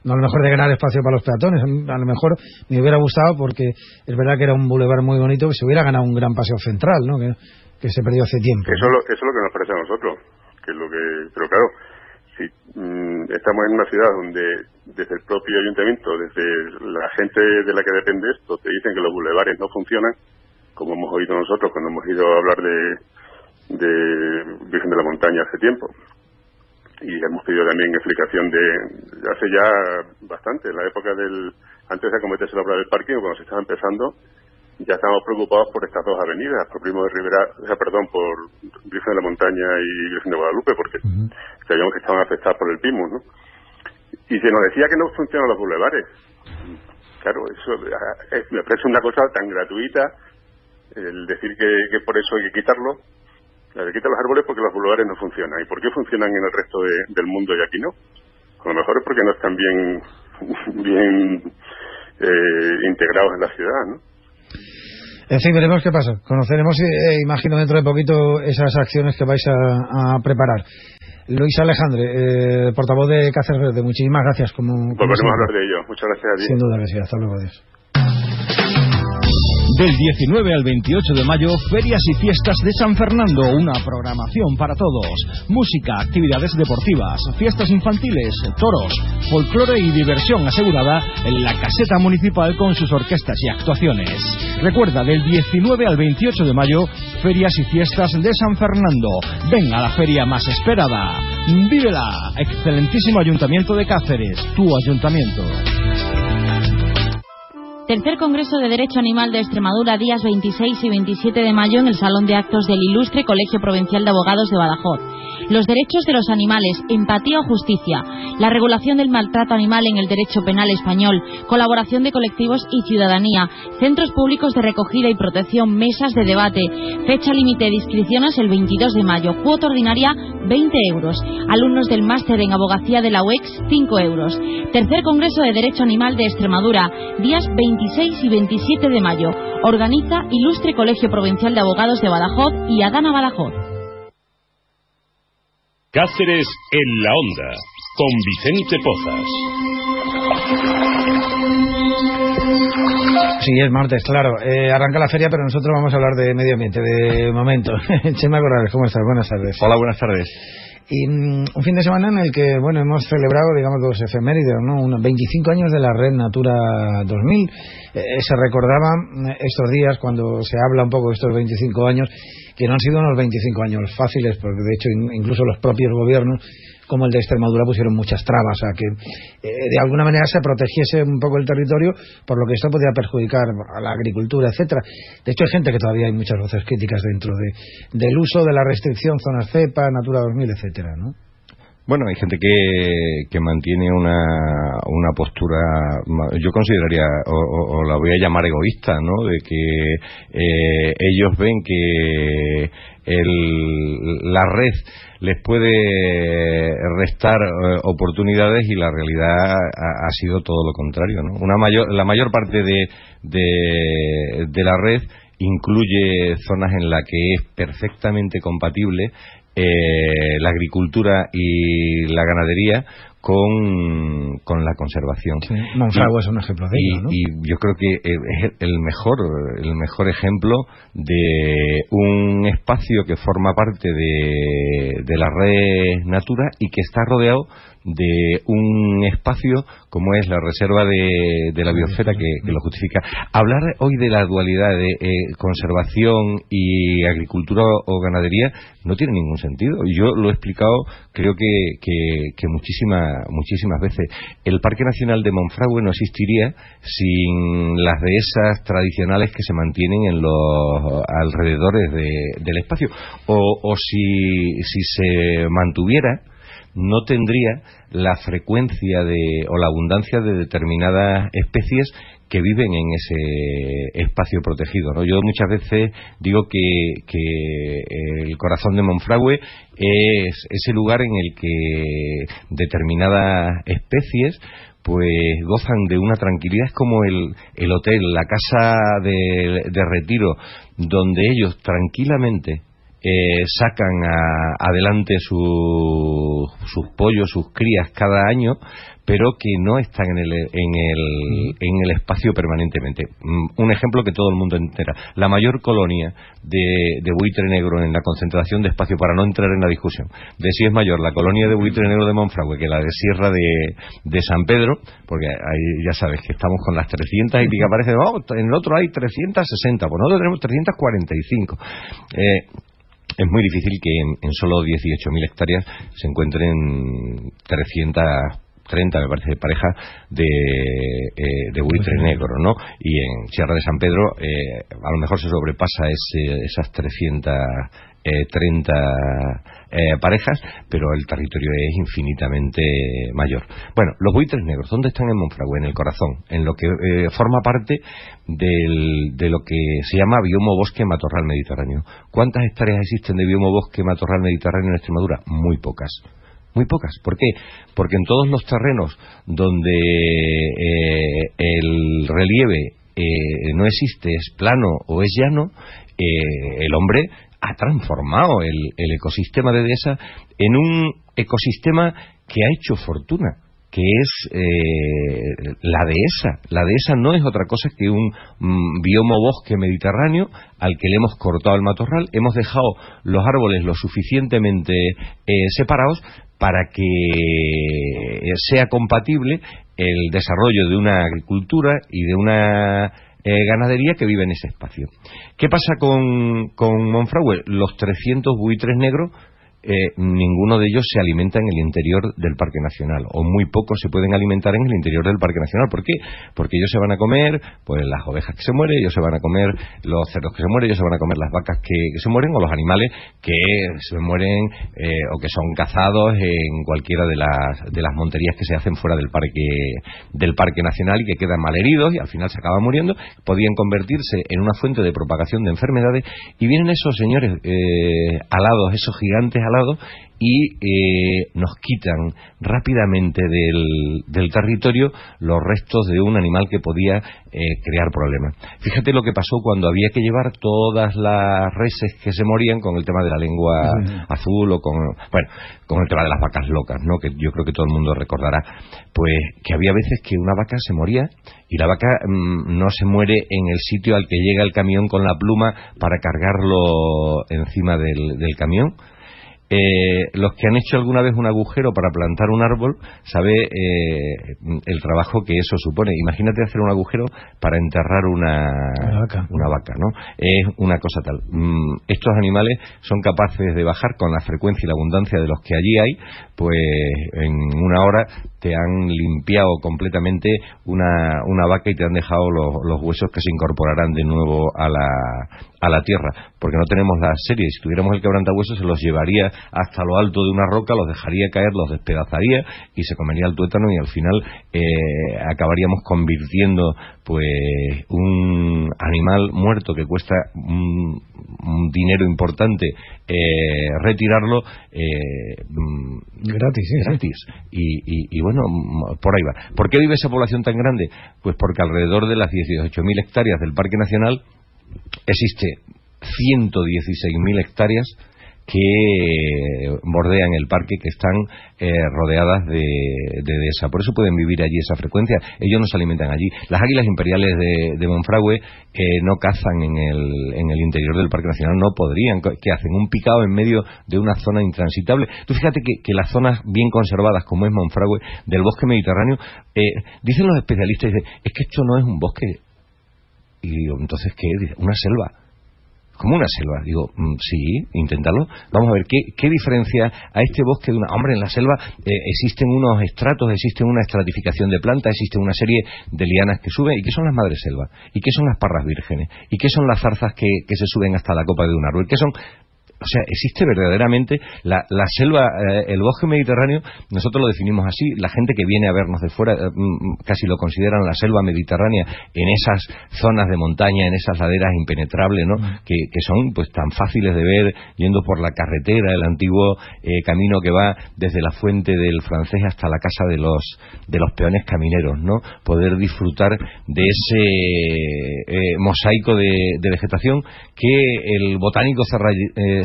no a lo mejor de ganar espacio para los peatones, a lo mejor me hubiera gustado porque es verdad que era un bulevar muy bonito, que se hubiera ganado un gran paseo central, ¿no? Que, se perdió hace tiempo. Eso es, lo, eso es lo que nos parece a nosotros. Que es lo que, pero claro, si mm, estamos en una ciudad donde desde el propio ayuntamiento, desde la gente de la que depende esto, te dicen que los bulevares no funcionan, como hemos oído nosotros cuando hemos ido a hablar de, de Virgen de la Montaña hace tiempo. Y hemos pedido también explicación de, hace ya bastante, en la época del, antes de acometerse la obra del parque, cuando se estaba empezando, ya estábamos preocupados por estas dos avenidas, por Primo de Rivera, o sea, perdón, por Virgen de la Montaña y Virgen de Guadalupe, porque sabíamos que estaban afectadas por el PIMUS, ¿no? Y se nos decía que no funcionan los bulevares. Claro, eso eh, me parece una cosa tan gratuita el decir que, por eso hay que quitarlo. Hay que quitar los árboles porque los bulevares no funcionan. ¿Y por qué funcionan en el resto del mundo y aquí no? A lo mejor es porque no están bien, bien eh, integrados en la ciudad, ¿no? En fin, veremos qué pasa. Conoceremos, eh, imagino, dentro de poquito esas acciones que vais a, preparar. Luis Alejandre, eh, portavoz de Cáceres Verde, muchísimas gracias. Como, Volveremos a hablar de ello. Muchas gracias a ti. Sin duda que sí. Hasta luego. Adiós. Del 19 al 28 de mayo, Ferias y Fiestas de San Fernando, una programación para todos. Música, actividades deportivas, fiestas infantiles, toros, folclore y diversión asegurada en la caseta municipal con sus orquestas y actuaciones. Recuerda, del 19 al 28 de mayo, Ferias y Fiestas de San Fernando. Ven a la feria más esperada. Vívela. Excelentísimo Ayuntamiento de Cáceres, tu ayuntamiento. Tercer Congreso de Derecho Animal de Extremadura, días 26 y 27 de mayo en el Salón de Actos del Ilustre Colegio Provincial de Abogados de Badajoz. Los derechos de los animales, empatía o justicia, la regulación del maltrato animal en el derecho penal español, colaboración de colectivos y ciudadanía, centros públicos de recogida y protección, mesas de debate, fecha límite de inscripciones el 22 de mayo, cuota ordinaria 20 euros, alumnos del máster en abogacía de la UEX 5 euros. Tercer Congreso de Derecho Animal de Extremadura, días 26 y 27 de mayo. Organiza Ilustre Colegio Provincial de Abogados de Badajoz y Adana Badajoz. Cáceres en la Onda, con Vicente Pozas. Sí, es martes, claro. Eh, arranca la feria, pero nosotros vamos a hablar de medio ambiente, de momento. Chema Corrales, ¿cómo estás? Buenas tardes. Hola, buenas tardes. Y mm, un fin de semana en el que, bueno, hemos celebrado, digamos, dos efemérides, ¿no? Unos 25 años de la Red Natura 2000. Eh, se recordaba mm, estos días, cuando se habla un poco de estos 25 años, que no han sido unos 25 años fáciles, porque de hecho incluso los propios gobiernos como el de Extremadura pusieron muchas trabas a que eh, de alguna manera se protegiese un poco el territorio, por lo que esto podía perjudicar a la agricultura, etcétera. De hecho, hay gente que todavía hay muchas voces críticas dentro de, del uso de la restricción zonas CEPA, Natura 2000, etcétera, ¿no? Bueno, hay gente que, que mantiene una, una postura, yo consideraría, o, la voy a llamar egoísta, ¿no? De que eh, ellos ven que el, la red les puede restar eh, oportunidades y la realidad ha, sido todo lo contrario, ¿no? Una mayor, la mayor parte de, de, de la red incluye zonas en las que es perfectamente compatible eh, la agricultura y la ganadería con, con la conservación. Sí, Monfragüe es un ejemplo de ello, y, yo creo que es el mejor, el mejor ejemplo de un espacio que forma parte de, de la red Natura y que está rodeado de un espacio como es la reserva de, de la biosfera que, lo justifica. Hablar hoy de la dualidad de eh, conservación y agricultura o ganadería no tiene ningún sentido. Yo lo he explicado creo que, que, muchísimas, muchísimas veces. El Parque Nacional de Monfragüe no existiría sin las dehesas tradicionales que se mantienen en los alrededores del espacio. O, o si, si se mantuviera, no tendría la frecuencia de, o la abundancia de determinadas especies que viven en ese espacio protegido. ¿no? Yo muchas veces digo que, que el corazón de Monfragüe es ese lugar en el que determinadas especies pues gozan de una tranquilidad, es como el, el hotel, la casa de, de retiro, donde ellos tranquilamente eh, sacan adelante sus pollos, sus crías cada año, pero que no están en el, en el, en el espacio permanentemente. Mm, un ejemplo que todo el mundo entera. La mayor colonia de, de, buitre negro en la concentración de espacio, para no entrar en la discusión, de si es mayor la colonia de buitre negro de Monfragüe que la de Sierra de, de San Pedro, porque ahí ya sabes que estamos con las 300 y pica, parece, oh, en el otro hay 360, pues nosotros tenemos 345. Eh, es muy difícil que en, en solo 18.000 hectáreas se encuentren 300 30, me parece, pareja de, eh, de buitre negro, ¿no? Y en Sierra de San Pedro eh, a lo mejor se sobrepasa ese, esas 330 eh, parejas, pero el territorio es infinitamente mayor. Bueno, los buitres negros, ¿dónde están en Monfragüe? En el corazón, en lo que forma parte del, de lo que se llama biomo bosque matorral mediterráneo. ¿Cuántas hectáreas existen de biomo bosque matorral mediterráneo en Extremadura? Muy pocas. Muy pocas. ¿Por qué? Porque en todos los terrenos donde eh, el relieve eh, no existe, es plano o es llano, eh, el hombre ha transformado el, el ecosistema de dehesa en un ecosistema que ha hecho fortuna que es eh, la dehesa. La dehesa no es otra cosa que un mm, biomo bosque mediterráneo al que le hemos cortado el matorral, hemos dejado los árboles lo suficientemente eh, separados para que sea compatible el desarrollo de una agricultura y de una eh, ganadería que vive en ese espacio. ¿Qué pasa con, con Monfragüe? Los 300 buitres negros eh, ninguno de ellos se alimenta en el interior del Parque Nacional, o muy pocos se pueden alimentar en el interior del Parque Nacional. ¿Por qué? Porque ellos se van a comer pues las ovejas que se mueren, ellos se van a comer los cerdos que se mueren, ellos se van a comer las vacas que, se mueren, o los animales que se mueren eh, o que son cazados en cualquiera de las, de las monterías que se hacen fuera del Parque, del parque Nacional y que quedan malheridos y al final se acaban muriendo, podían convertirse en una fuente de propagación de enfermedades y vienen esos señores eh, alados, esos gigantes lado y eh, nos quitan rápidamente del, del, territorio los restos de un animal que podía eh, crear problemas. Fíjate lo que pasó cuando había que llevar todas las reses que se morían con el tema de la lengua azul o con, bueno, con el tema de las vacas locas, ¿no? que yo creo que todo el mundo recordará, pues que había veces que una vaca se moría y la vaca mm, no se muere en el sitio al que llega el camión con la pluma para cargarlo encima del, del camión, eh, los que han hecho alguna vez un agujero para plantar un árbol sabe eh, el trabajo que eso supone. Imagínate hacer un agujero para enterrar una, vaca. una vaca, ¿no? Es una cosa tal. Mm, estos animales son capaces de bajar con la frecuencia y la abundancia de los que allí hay, pues en una hora te han limpiado completamente una, una vaca y te han dejado los, los huesos que se incorporarán de nuevo a la, a la tierra, porque no tenemos la serie. Si tuviéramos el quebrantahuesos, se los llevaría hasta lo alto de una roca, los dejaría caer, los despedazaría y se comería el tuétano y al final eh, acabaríamos convirtiendo pues un animal muerto que cuesta un, dinero importante eh, retirarlo eh, gratis, gratis. Y, y, bueno, por ahí va. ¿Por qué vive esa población tan grande? Pues porque alrededor de las 18.000 hectáreas del Parque Nacional existe 116.000 hectáreas que bordean el parque, que están eh, rodeadas de, de, dehesa. Por eso pueden vivir allí esa frecuencia. Ellos no se alimentan allí. Las águilas imperiales de, de Monfragüe no cazan en el, en el interior del Parque Nacional, no podrían. que hacen? Un picado en medio de una zona intransitable. Tú fíjate que, las zonas bien conservadas, como es Monfragüe, del bosque mediterráneo, eh, dicen los especialistas, es que esto no es un bosque. Y entonces, ¿qué? Una selva como una selva. Digo, mm, sí, inténtalo. Vamos a ver, ¿qué, ¿qué, diferencia a este bosque de una... Hombre, en la selva eh, existen unos estratos, existe una estratificación de plantas, existe una serie de lianas que suben. ¿Y qué son las madres selva? ¿Y qué son las parras vírgenes? ¿Y qué son las zarzas que, que se suben hasta la copa de un árbol? ¿Qué son o sea, existe verdaderamente la, la selva, eh, el bosque mediterráneo, nosotros lo definimos así, la gente que viene a vernos de fuera eh, mm, casi lo consideran la selva mediterránea en esas zonas de montaña, en esas laderas impenetrables, ¿no? Mm. Que, que son pues tan fáciles de ver yendo por la carretera, el antiguo eh, camino que va desde la fuente del francés hasta la casa de los de los peones camineros, ¿no? Poder disfrutar de ese mosaico de, de, vegetación que el botánico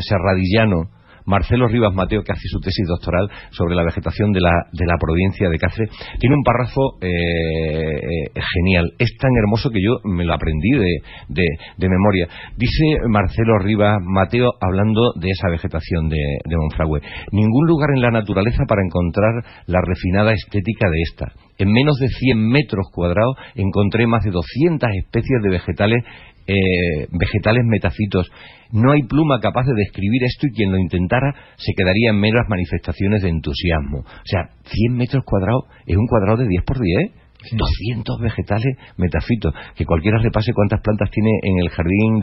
serradillano Marcelo Rivas Mateo, que hace su tesis doctoral sobre la vegetación de la, de la provincia de Cáceres, tiene un párrafo eh, eh, genial. Es tan hermoso que yo me lo aprendí de, de, memoria. Dice Marcelo Rivas Mateo, hablando de esa vegetación de, de Monfragüe, ningún lugar en la naturaleza para encontrar la refinada estética de esta. En menos de 100 metros cuadrados encontré más de 200 especies de vegetales eh, vegetales metafitos. No hay pluma capaz de describir esto y quien lo intentara se quedaría en meras manifestaciones de entusiasmo. O sea, 100 metros cuadrados es un cuadrado de 10 por 10. 200 vegetales metafitos. Que cualquiera repase cuántas plantas tiene en el jardín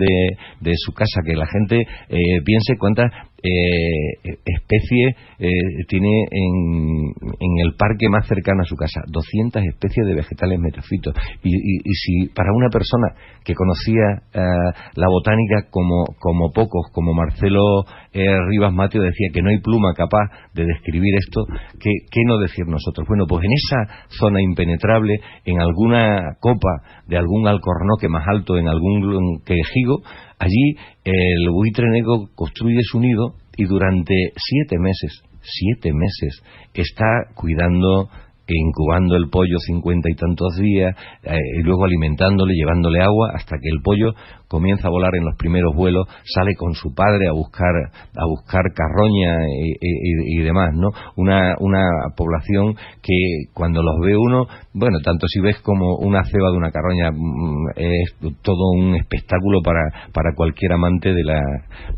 de, su casa, que la gente eh, piense cuántas eh, especies eh, tiene en, el parque más cercano a su casa. 200 especies de vegetales metafitos. Y, si para una persona que conocía la botánica como, como pocos, como Marcelo Rivas Mateo decía que no hay pluma capaz de describir esto, ¿qué, ¿qué no decir nosotros? Bueno, pues en esa zona impenetrable en alguna copa de algún alcornoque más alto, en algún quejigo, allí el buitre negro construye su nido y durante siete meses, siete meses, está cuidando e incubando el pollo cincuenta y tantos días, eh, y luego alimentándole, llevándole agua, hasta que el pollo comienza a volar en los primeros vuelos, sale con su padre a buscar a buscar carroña y, demás, ¿no? Una, una población que cuando los ve uno, bueno, tanto si ves como una ceba de una carroña mm, es todo un espectáculo para, para cualquier amante de la,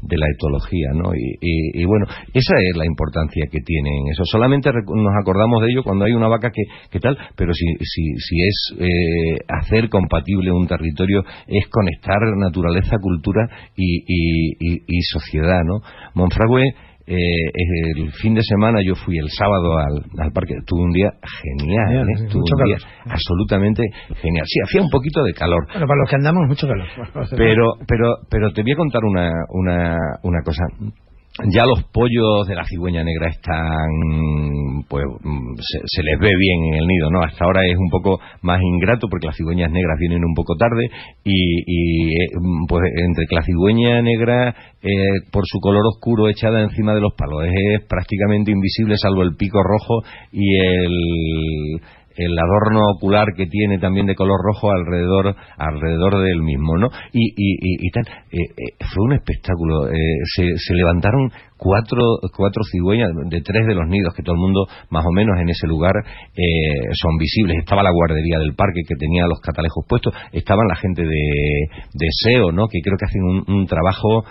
de la etología, ¿no? Y, bueno, esa es la importancia que tienen eso. Solamente nos acordamos de ello cuando hay una vaca que, que tal, pero si, si, si es eh, hacer compatible un territorio, es conectar naturaleza, cultura y, sociedad, ¿no? Monfragüe eh, el fin de semana yo fui el sábado al, parque, tuve un día genial, ¿eh? tuve un día absolutamente genial. Sí, hacía un poquito de calor. Bueno, para los que andamos, mucho calor. Pero, pero, pero te voy a contar una, una, una cosa ya los pollos de la cigüeña negra están, pues se, les ve bien en el nido, ¿no? Hasta ahora es un poco más ingrato porque las cigüeñas negras vienen un poco tarde y, eh, pues entre que la cigüeña negra eh, por su color oscuro echada encima de los palos es prácticamente invisible salvo el pico rojo y el el adorno ocular que tiene también de color rojo alrededor alrededor del mismo, ¿no? Y, y, y, tal, eh, eh, fue un espectáculo. Eh, se, se, levantaron cuatro, cuatro cigüeñas de tres de los nidos, que todo el mundo más o menos en ese lugar son visibles. Estaba la guardería del parque que tenía los catalejos puestos, estaban la gente de, de SEO, ¿no? Que creo que hacen un trabajo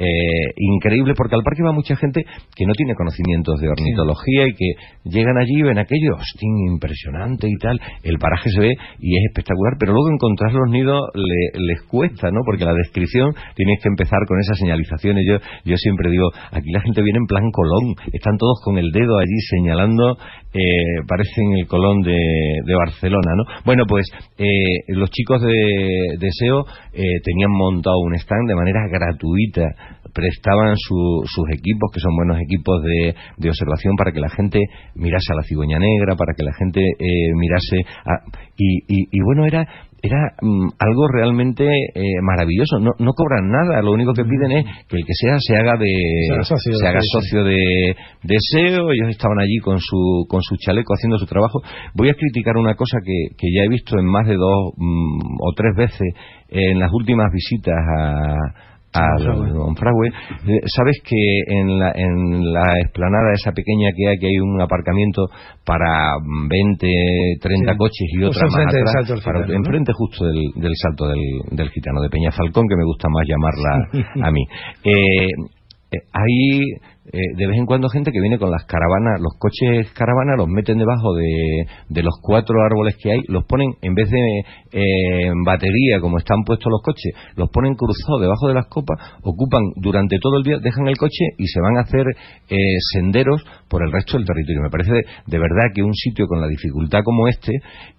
eh, increíble porque al parque va mucha gente que no tiene conocimientos de ornitología y que llegan allí y ven aquello, hostia, impresionante y tal, el paraje se ve y es espectacular, pero luego encontrar los nidos les cuesta, ¿no? Porque la descripción tienes que empezar con esas señalizaciones. Yo, yo siempre digo, aquí la gente viene en plan Colón, están todos con el dedo allí señalando, eh, parecen el Colón de, de Barcelona, ¿no? Bueno, pues eh, los chicos de, de SEO eh, tenían montado un stand de manera gratuita prestaban sus equipos, que son buenos equipos de, de, observación, para que la gente mirase a la cigüeña negra, para que la gente eh, mirase y, y, bueno, era era mm, algo realmente eh, maravilloso. No, no cobran nada, lo único que piden es que el que sea se haga de se, haga socio de, de SEO. Ellos estaban allí con su con su chaleco haciendo su trabajo. Voy a criticar una cosa que, que ya he visto en más de dos mm, o tres veces en las últimas visitas a al Monfragüe. Eh, Sabes que en la, en la explanada esa pequeña que hay, que hay un aparcamiento para 20, 30 coches y otra más atrás, para, enfrente justo del, del salto del, del, gitano, de Peña Falcón, que me gusta más llamarla a mí. Eh, eh, ahí eh, de vez en cuando gente que viene con las caravanas, los coches caravanas los meten debajo de, de los cuatro árboles que hay, los ponen en vez de eh, batería como están puestos los coches, los ponen cruzados debajo de las copas, ocupan durante todo el día, dejan el coche y se van a hacer eh, senderos por el resto del territorio. Me parece de, verdad que un sitio con la dificultad como este,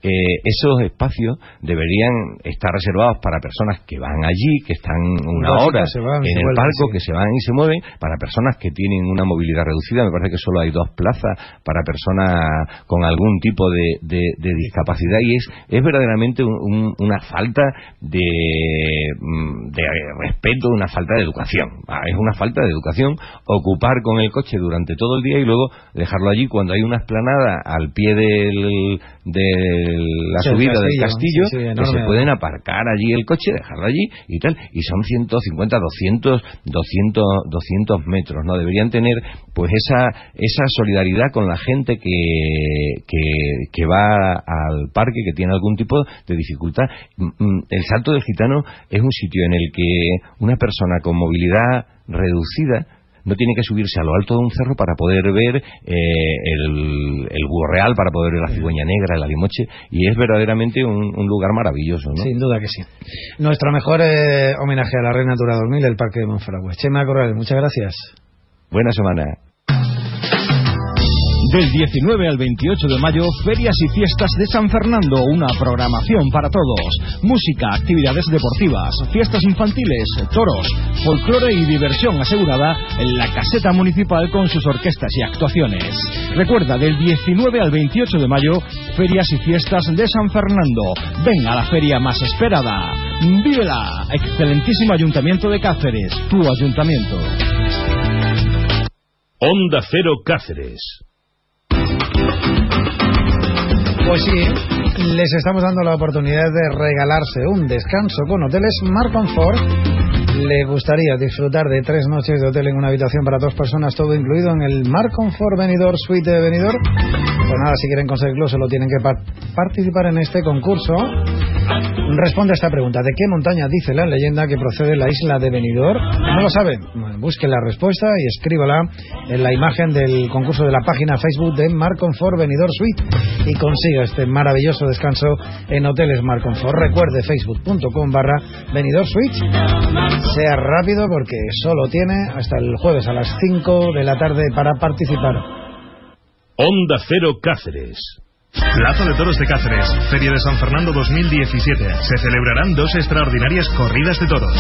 esos espacios deberían estar reservados para personas que van allí, que están una hora en el palco, que se van y se mueven, para personas que tienen tienen una movilidad reducida. Me parece que solo hay dos plazas para personas con algún tipo de, discapacidad y es, es verdaderamente una falta de, mm, de respeto, una falta de educación. Ah, es una falta de educación ocupar con el coche durante todo el día y luego dejarlo allí cuando hay una esplanada al pie del, de la subida del castillo que se pueden aparcar allí el coche, dejarlo allí y tal. Y son 150, 200, 200, 200 metros, ¿no? Tener pues esa, esa solidaridad con la gente que, que, va al parque, que tiene algún tipo de dificultad. Mm, mm, el Salto del Gitano es un sitio en el que una persona con movilidad reducida no tiene que subirse a lo alto de un cerro para poder ver eh, el, el real, para poder ver la cigüeña negra, el alimoche, y es verdaderamente un, lugar maravilloso, ¿no? Sin duda que sí. Nuestro mejor eh, homenaje a la Reina Natura 2000, el Parque de Monfragüe. Chema Corrales, muchas gracias. Buena semana. Del 19 al 28 de mayo, Ferias y Fiestas de San Fernando, una programación para todos. Música, actividades deportivas, fiestas infantiles, toros, folclore y diversión asegurada en la caseta municipal con sus orquestas y actuaciones. Recuerda, del 19 al 28 de mayo, Ferias y Fiestas de San Fernando. Ven a la feria más esperada. Vívela. Excelentísimo Ayuntamiento de Cáceres, tu ayuntamiento. Onda Cero Cáceres. Pues sí, les estamos dando la oportunidad de regalarse un descanso con hoteles Marconfort. Le gustaría disfrutar de tres noches de hotel en una habitación para dos personas, todo incluido en el Marconfort Venidor Suite de Venidor. Pues nada, si quieren conseguirlo, solo tienen que participar en este concurso. Responde a esta pregunta. ¿De qué montaña dice la leyenda que procede la isla de Benidorm? ¿No lo sabe? busque la respuesta y escríbala en la imagen del concurso de la página Facebook de Marconfort Benidorm Suite y consiga este maravilloso descanso en Hoteles Marconfort. Recuerde facebook.com barra Suite. Sea rápido porque solo tiene hasta el jueves a las 5 de la tarde para participar. Onda Cero Cáceres. Plaza de Toros de Cáceres, Feria de San Fernando 2017. Se celebrarán dos extraordinarias corridas de toros.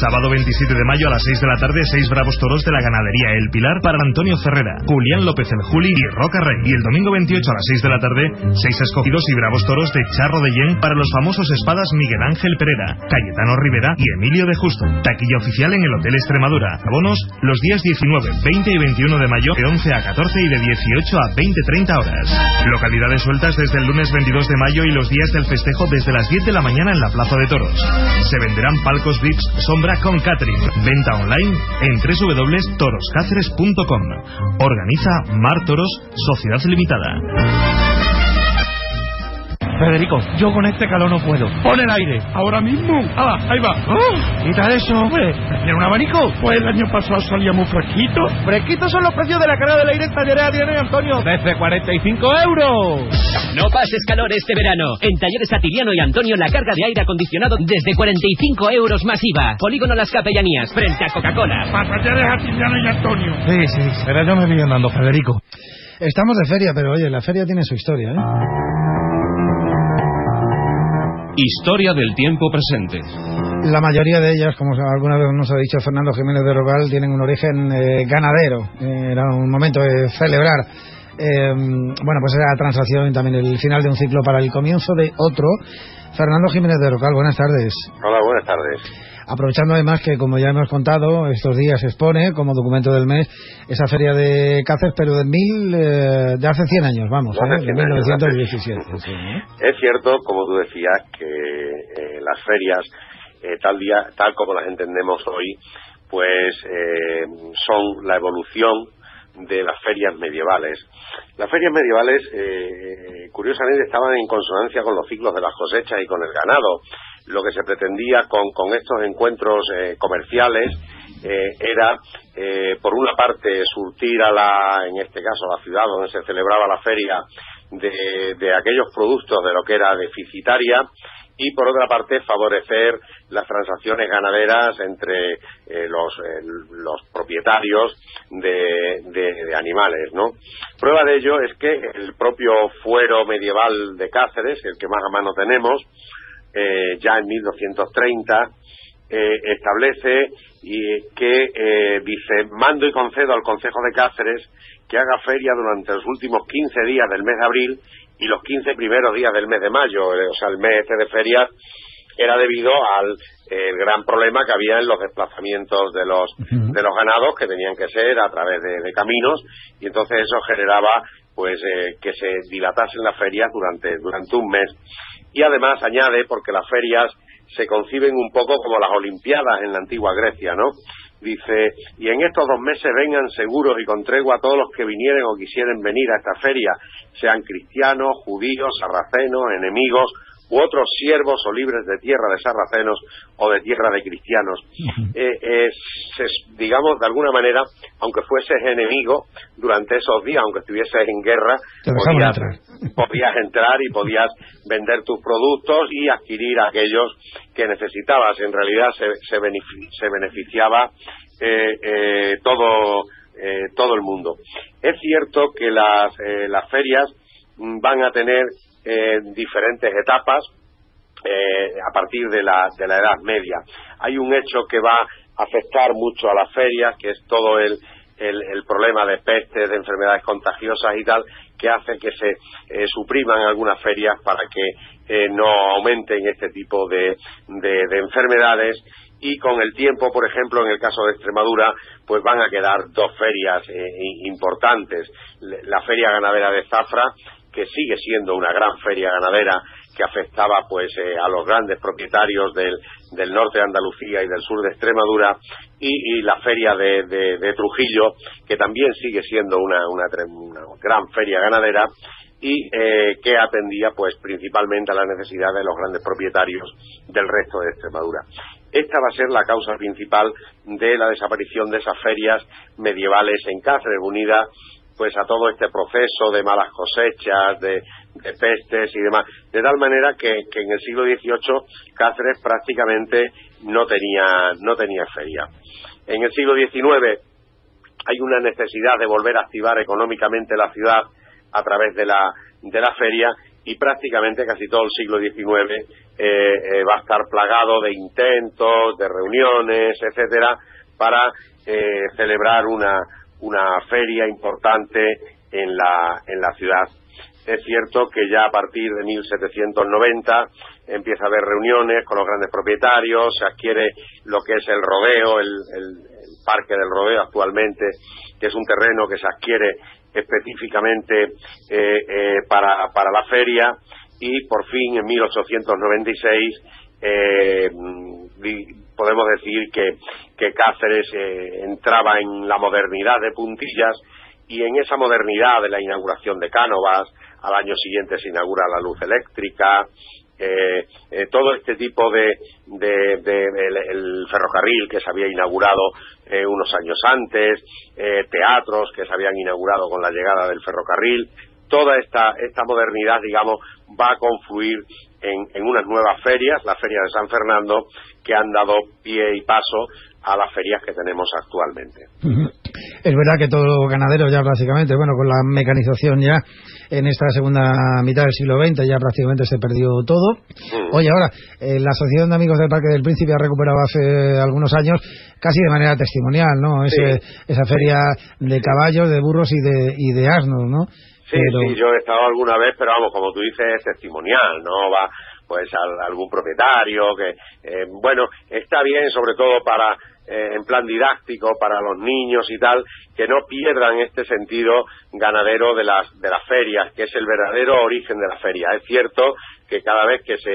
Sábado 27 de mayo a las 6 de la tarde, seis bravos toros de la ganadería El Pilar para Antonio Ferrera, Julián López el Juli y Roca Rey. Y el domingo 28 a las 6 de la tarde, seis escogidos y bravos toros de Charro de Yen para los famosos espadas Miguel Ángel Pereira, Cayetano Rivera y Emilio de Justo. Taquilla oficial en el Hotel Extremadura. Abonos los días 19, 20 y 21 de mayo de 11 a 14 y de 18 a 20-30 horas. Localidades desde el lunes 22 de mayo y los días del festejo desde las 10 de la mañana en la Plaza de Toros. Se venderán palcos VIPs Sombra con catering. Venta online en www.toroscáceres.com. Organiza Mar Toros Sociedad Limitada. Federico, yo con este calor no puedo. Pon el aire. Ahora mismo. Ah, ahí va. Oh, quita eso, hombre. ¿Tiene un abanico? Pues el año pasado salía muy fresquito. Fresquitos son los precios de la carga del aire en Talleres Adriano Antonio. Desde 45 euros. No pases calor este verano. En Talleres Atiliano y Antonio la carga de aire acondicionado desde 45 euros masiva. Polígono Las Capellanías, frente a Coca-Cola. Para Talleres Atiliano y Antonio. Sí, sí, pero yo me vi andando, Federico. Estamos de feria, pero oye, la feria tiene su historia, ¿eh? Historia del tiempo presente. La mayoría de ellas, como alguna vez nos ha dicho Fernando Jiménez de Rogal, tienen un origen eh, ganadero. Eh, era un momento de celebrar. Eh, bueno, pues era la transacción y también el final de un ciclo para el comienzo de otro. Fernando Jiménez de Rocal, buenas tardes. Hola, buenas tardes. Aprovechando además que, como ya hemos contado, estos días se expone como documento del mes esa feria de Cáceres, pero de mil, eh, de hace 100 años, vamos, ¿eh? de 1917. Es cierto, como tú decías, que eh, las ferias, tal, día, tal como las entendemos hoy, pues son la evolución de las ferias medievales. Las ferias medievales, curiosamente, estaban en consonancia con los ciclos de las cosechas y con el ganado lo que se pretendía con, estos encuentros eh, comerciales eh, era, eh, por una parte, surtir a la, en este caso, a la ciudad donde se celebraba la feria de, de aquellos productos de lo que era deficitaria y por otra parte favorecer las transacciones ganaderas entre los, los, propietarios de, animales, ¿no? Prueba de ello es que el propio fuero medieval de Cáceres, el que más a mano tenemos, eh, ya en 1230 establece y que dice mando y concedo al Consejo de Cáceres que haga feria durante los últimos 15 días del mes de abril y los 15 primeros días del mes de mayo. O sea, el mes este de ferias era debido al gran problema que había en los desplazamientos de los de los ganados que tenían que ser a través de, caminos y entonces eso generaba pues eh, que se dilatasen las ferias durante durante un mes y además añade porque las ferias se conciben un poco como las olimpiadas en la antigua Grecia no dice y en estos dos meses vengan seguros y con tregua todos los que vinieren o quisieren venir a esta feria sean cristianos judíos sarracenos enemigos u otros siervos o libres de tierra de sarracenos o de tierra de cristianos. Eh, digamos, de alguna manera, aunque fueses enemigo durante esos días, aunque estuvieses en guerra, podías entrar. y podías vender tus productos y adquirir aquellos que necesitabas. En realidad se, se, beneficiaba eh, eh, todo, todo el mundo. Es cierto que las, las ferias van a tener eh, diferentes etapas eh, a partir de la, de la Edad Media. Hay un hecho que va a afectar mucho a las ferias, que es todo el, el, problema de pestes, de enfermedades contagiosas y tal, que hace que se eh, supriman algunas ferias para que no aumenten este tipo de, de, enfermedades y con el tiempo, por ejemplo, en el caso de Extremadura, pues van a quedar dos ferias importantes. La Feria Ganadera de Zafra que sigue siendo una gran feria ganadera que afectaba pues eh, a los grandes propietarios del, del, norte de Andalucía y del sur de Extremadura y, la feria de, Trujillo que también sigue siendo una, una, gran feria ganadera y eh, que atendía pues principalmente a las necesidades de los grandes propietarios del resto de Extremadura. Esta va a ser la causa principal de la desaparición de esas ferias medievales en Cáceres, unida pues a todo este proceso de malas cosechas, de, pestes y demás, de tal manera que, en el siglo XVIII Cáceres prácticamente no tenía, no tenía feria. En el siglo XIX hay una necesidad de volver a activar económicamente la ciudad a través de la, de la feria y prácticamente casi todo el siglo XIX eh, eh, va a estar plagado de intentos, de reuniones, etcétera, para eh, celebrar una, una feria importante en la, en la ciudad. Es cierto que ya a partir de 1790 empieza a haber reuniones con los grandes propietarios, se adquiere lo que es el rodeo, el, parque del rodeo actualmente, que es un terreno que se adquiere específicamente eh, eh, para, para la feria y por fin en 1896 eh, podemos decir que, Cáceres eh, entraba en la modernidad de puntillas y en esa modernidad de la inauguración de Cánovas, al año siguiente se inaugura la luz eléctrica, eh, eh, todo este tipo de, el, ferrocarril que se había inaugurado unos años antes, teatros que se habían inaugurado con la llegada del ferrocarril, toda esta, esta modernidad, digamos, va a confluir en, en unas nuevas ferias, la feria de San Fernando, que han dado pie y paso a las ferias que tenemos actualmente. Es verdad que todos los ganaderos ya prácticamente, bueno, con la mecanización ya en esta segunda mitad del siglo XX ya prácticamente se perdió todo. Mm. Oye, ahora, eh, la Asociación de Amigos del Parque del Príncipe ha recuperado hace algunos años, casi de manera testimonial, ¿no? esa feria de caballos, de burros y de, y de asnos, ¿no? Sí, sí, yo he estado alguna vez, pero vamos, como tú dices, es testimonial, no va pues a algún propietario que, eh, bueno, está bien sobre todo para eh, en plan didáctico para los niños y tal, que no pierdan este sentido ganadero de las, de las ferias, que es el verdadero origen de la feria. Es cierto que cada vez que se,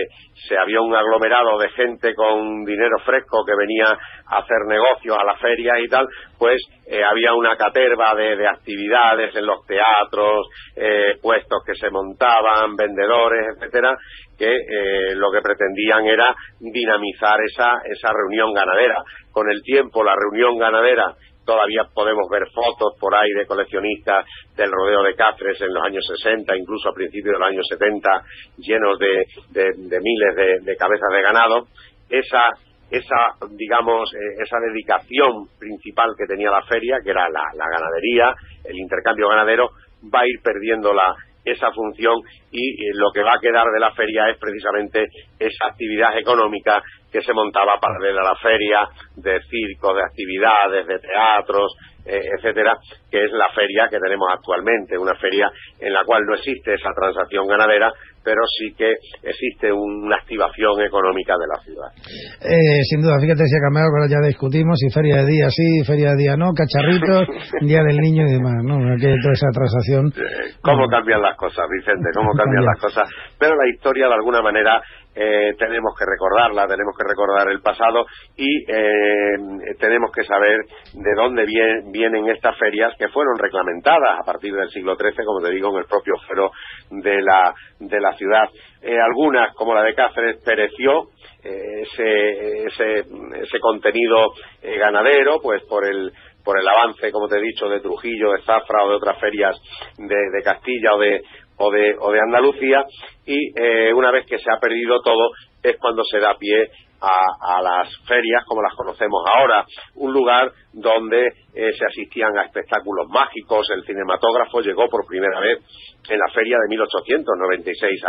se había un aglomerado de gente con dinero fresco que venía a hacer negocios a la feria y tal, pues eh, había una caterva de, de, actividades en los teatros, eh, puestos que se montaban, vendedores, etcétera, que eh, lo que pretendían era dinamizar esa, esa reunión ganadera. Con el tiempo, la reunión ganadera todavía podemos ver fotos por ahí de coleccionistas del rodeo de Cáceres en los años 60, incluso a principios de los años 70, llenos de, miles de, cabezas de ganado. Esa, esa digamos, eh, esa dedicación principal que tenía la feria, que era la, ganadería, el intercambio ganadero, va a ir perdiendo la, esa función y lo que va a quedar de la feria es precisamente esa actividad económica que se montaba paralela a la feria, de circos, de actividades, de teatros, eh, etcétera, que es la feria que tenemos actualmente, una feria en la cual no existe esa transacción ganadera, pero sí que existe una activación económica de la ciudad. Eh, sin duda, fíjate si ha cambiado, ahora ya discutimos si feria de día sí, feria de día no, cacharritos, día del niño y demás, ¿no? Aquí toda esa transacción. Eh, ¿Cómo cambian las cosas, Vicente? ¿Cómo cambian las cosas? Pero la historia, de alguna manera, eh, tenemos que recordarla, tenemos que recordar el pasado y eh, tenemos que saber de dónde vienen estas ferias que fueron reglamentadas a partir del siglo XIII, como te digo, en el propio foro de la, de la ciudad. Eh, algunas, como la de Cáceres, pereció ese, ese, ese contenido ganadero, pues por el por el avance, como te he dicho, de Trujillo, de Zafra o de otras ferias de, de Castilla o de, o de, o de Andalucía y eh, una vez que se ha perdido todo es cuando se da pie a, las ferias como las conocemos ahora, un lugar donde eh, se asistían a espectáculos mágicos, el cinematógrafo llegó por primera vez en la feria de 1896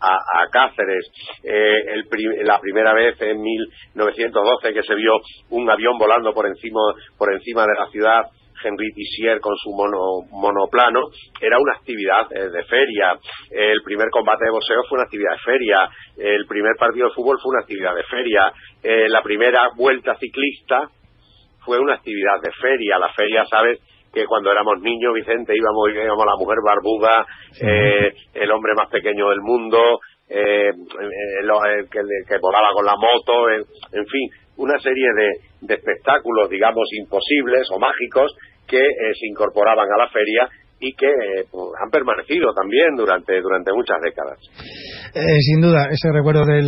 a, a, Cáceres, eh, la primera vez en 1912 que se vio un avión volando por encima, por encima de la ciudad Henry Tissier con su mono, monoplano, era una actividad eh, de feria. El primer combate de boxeo fue una actividad de feria. El primer partido de fútbol fue una actividad de feria. Eh, la primera vuelta ciclista fue una actividad de feria. La feria, ¿sabes? que cuando éramos niños, Vicente, íbamos, íbamos a la mujer barbuda, eh, el hombre más pequeño del mundo, eh, que, que, volaba con la moto, en, fin, una serie de, de espectáculos, digamos, imposibles o mágicos que eh, se incorporaban a la feria y que eh, pues, han permanecido también durante durante muchas décadas. Eh, sin duda, ese recuerdo de,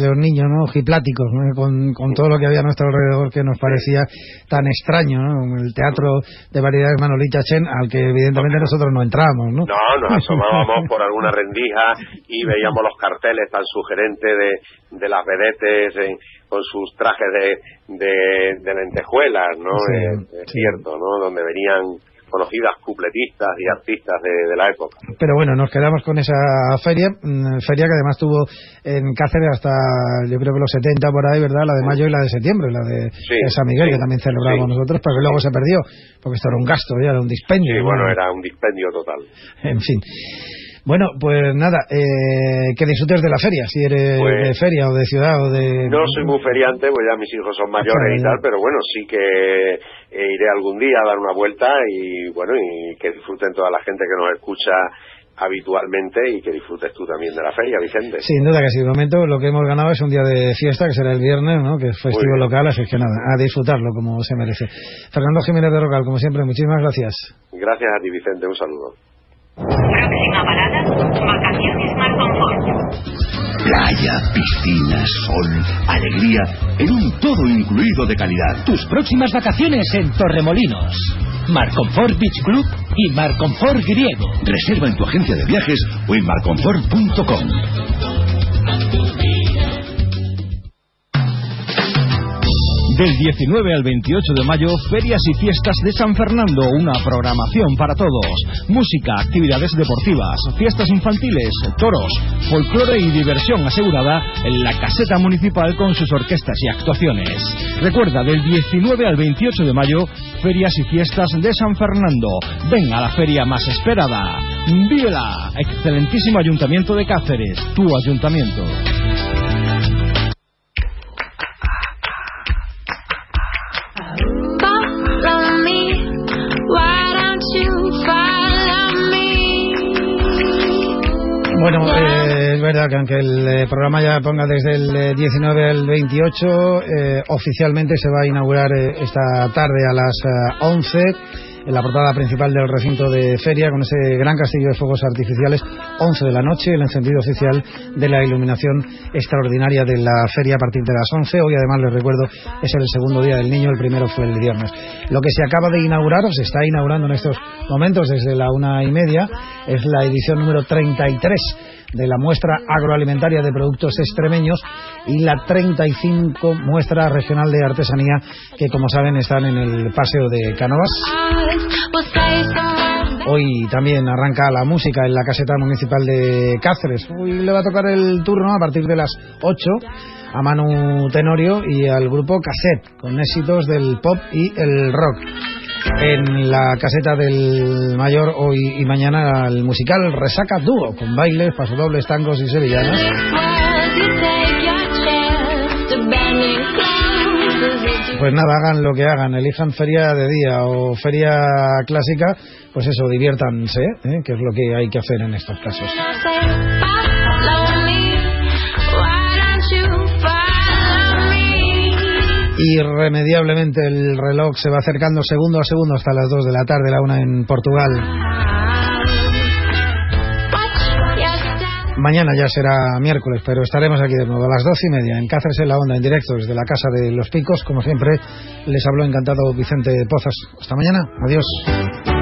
los niños, ¿no? Gipláticos, con, con, todo lo que había a nuestro alrededor que nos parecía tan extraño, ¿no? El teatro de variedades Manolita Chen, al que evidentemente nosotros no entramos, ¿no? No, nos asomábamos por alguna rendija y veíamos los carteles tan sugerentes de, de las vedetes con sus trajes de, de, lentejuelas, ¿no? es cierto, ¿no? Donde venían conocidas cupletistas y artistas de, la época. Pero bueno, nos quedamos con esa feria, mm, feria que además tuvo en Cáceres hasta yo creo que los 70 por ahí, ¿verdad? La de mayo y la de septiembre, la de, San Miguel, que también celebramos nosotros, pero que luego se perdió, porque esto era un gasto, ya era un dispendio. Sí, bueno, era un dispendio total. En fin. Bueno, pues nada, eh, que disfrutes de la feria, si eres pues de feria o de ciudad o de... No soy muy feriante, pues ya mis hijos son mayores y tal, pero bueno, sí que eh, iré algún día a dar una vuelta y bueno, y que disfruten toda la gente que nos escucha habitualmente y que disfrutes tú también de la feria, Vicente. Sin duda que sí, de momento lo que hemos ganado es un día de fiesta, que será el viernes, ¿no? que es festivo local, así que nada, a disfrutarlo como se merece. Fernando Jiménez de Rocal, como siempre, muchísimas gracias. Gracias a ti, Vicente, un saludo. Próxima parada, vacaciones Mar Playa, piscina, sol, alegría, en un todo incluido de calidad. Tus próximas vacaciones en Torremolinos. Marconfort Beach Club y Marconfort Griego. Reserva en tu agencia de viajes o en marconfort.com. Del 19 al 28 de mayo, ferias y fiestas de San Fernando, una programación para todos. Música, actividades deportivas, fiestas infantiles, toros, folclore y diversión asegurada en la caseta municipal con sus orquestas y actuaciones. Recuerda, del 19 al 28 de mayo, ferias y fiestas de San Fernando. Ven a la feria más esperada. Vívela, excelentísimo Ayuntamiento de Cáceres, tu ayuntamiento. Bueno, eh, es verdad que aunque el eh, programa ya ponga desde el 19 eh, al 28, oficialmente se va a inaugurar esta tarde a las 11 en la portada principal del recinto de feria con ese gran castillo de fuegos artificiales, 11 de la noche, el encendido oficial de la iluminación extraordinaria de la feria a partir de las 11. Hoy además les recuerdo es el segundo día del niño, el primero fue el viernes. Lo que se acaba de inaugurar o se está inaugurando en estos momentos desde la una y media es la edición número 33 de la muestra agroalimentaria de productos extremeños y la 35 muestra regional de artesanía que como saben están en el paseo de Canovas. Hoy también arranca la música en la caseta municipal de Cáceres. Hoy le va a tocar el turno a partir de las 8 a Manu Tenorio y al grupo Cassette, con éxitos del pop y el rock. En la caseta del mayor hoy y mañana el musical Resaca Dúo, con bailes, pasodobles, tangos y sevillanas. Pues nada, hagan lo que hagan, elijan feria de día o feria clásica, pues eso, diviértanse, ¿eh? que es lo que hay que hacer en estos casos. Irremediablemente el reloj se va acercando segundo a segundo hasta las 2 de la tarde, la una en Portugal. Mañana ya será miércoles, pero estaremos aquí de nuevo a las doce y media en Cáceres en la Onda, en directo desde la Casa de los Picos. Como siempre, les habló encantado Vicente Pozas. Hasta mañana. Adiós.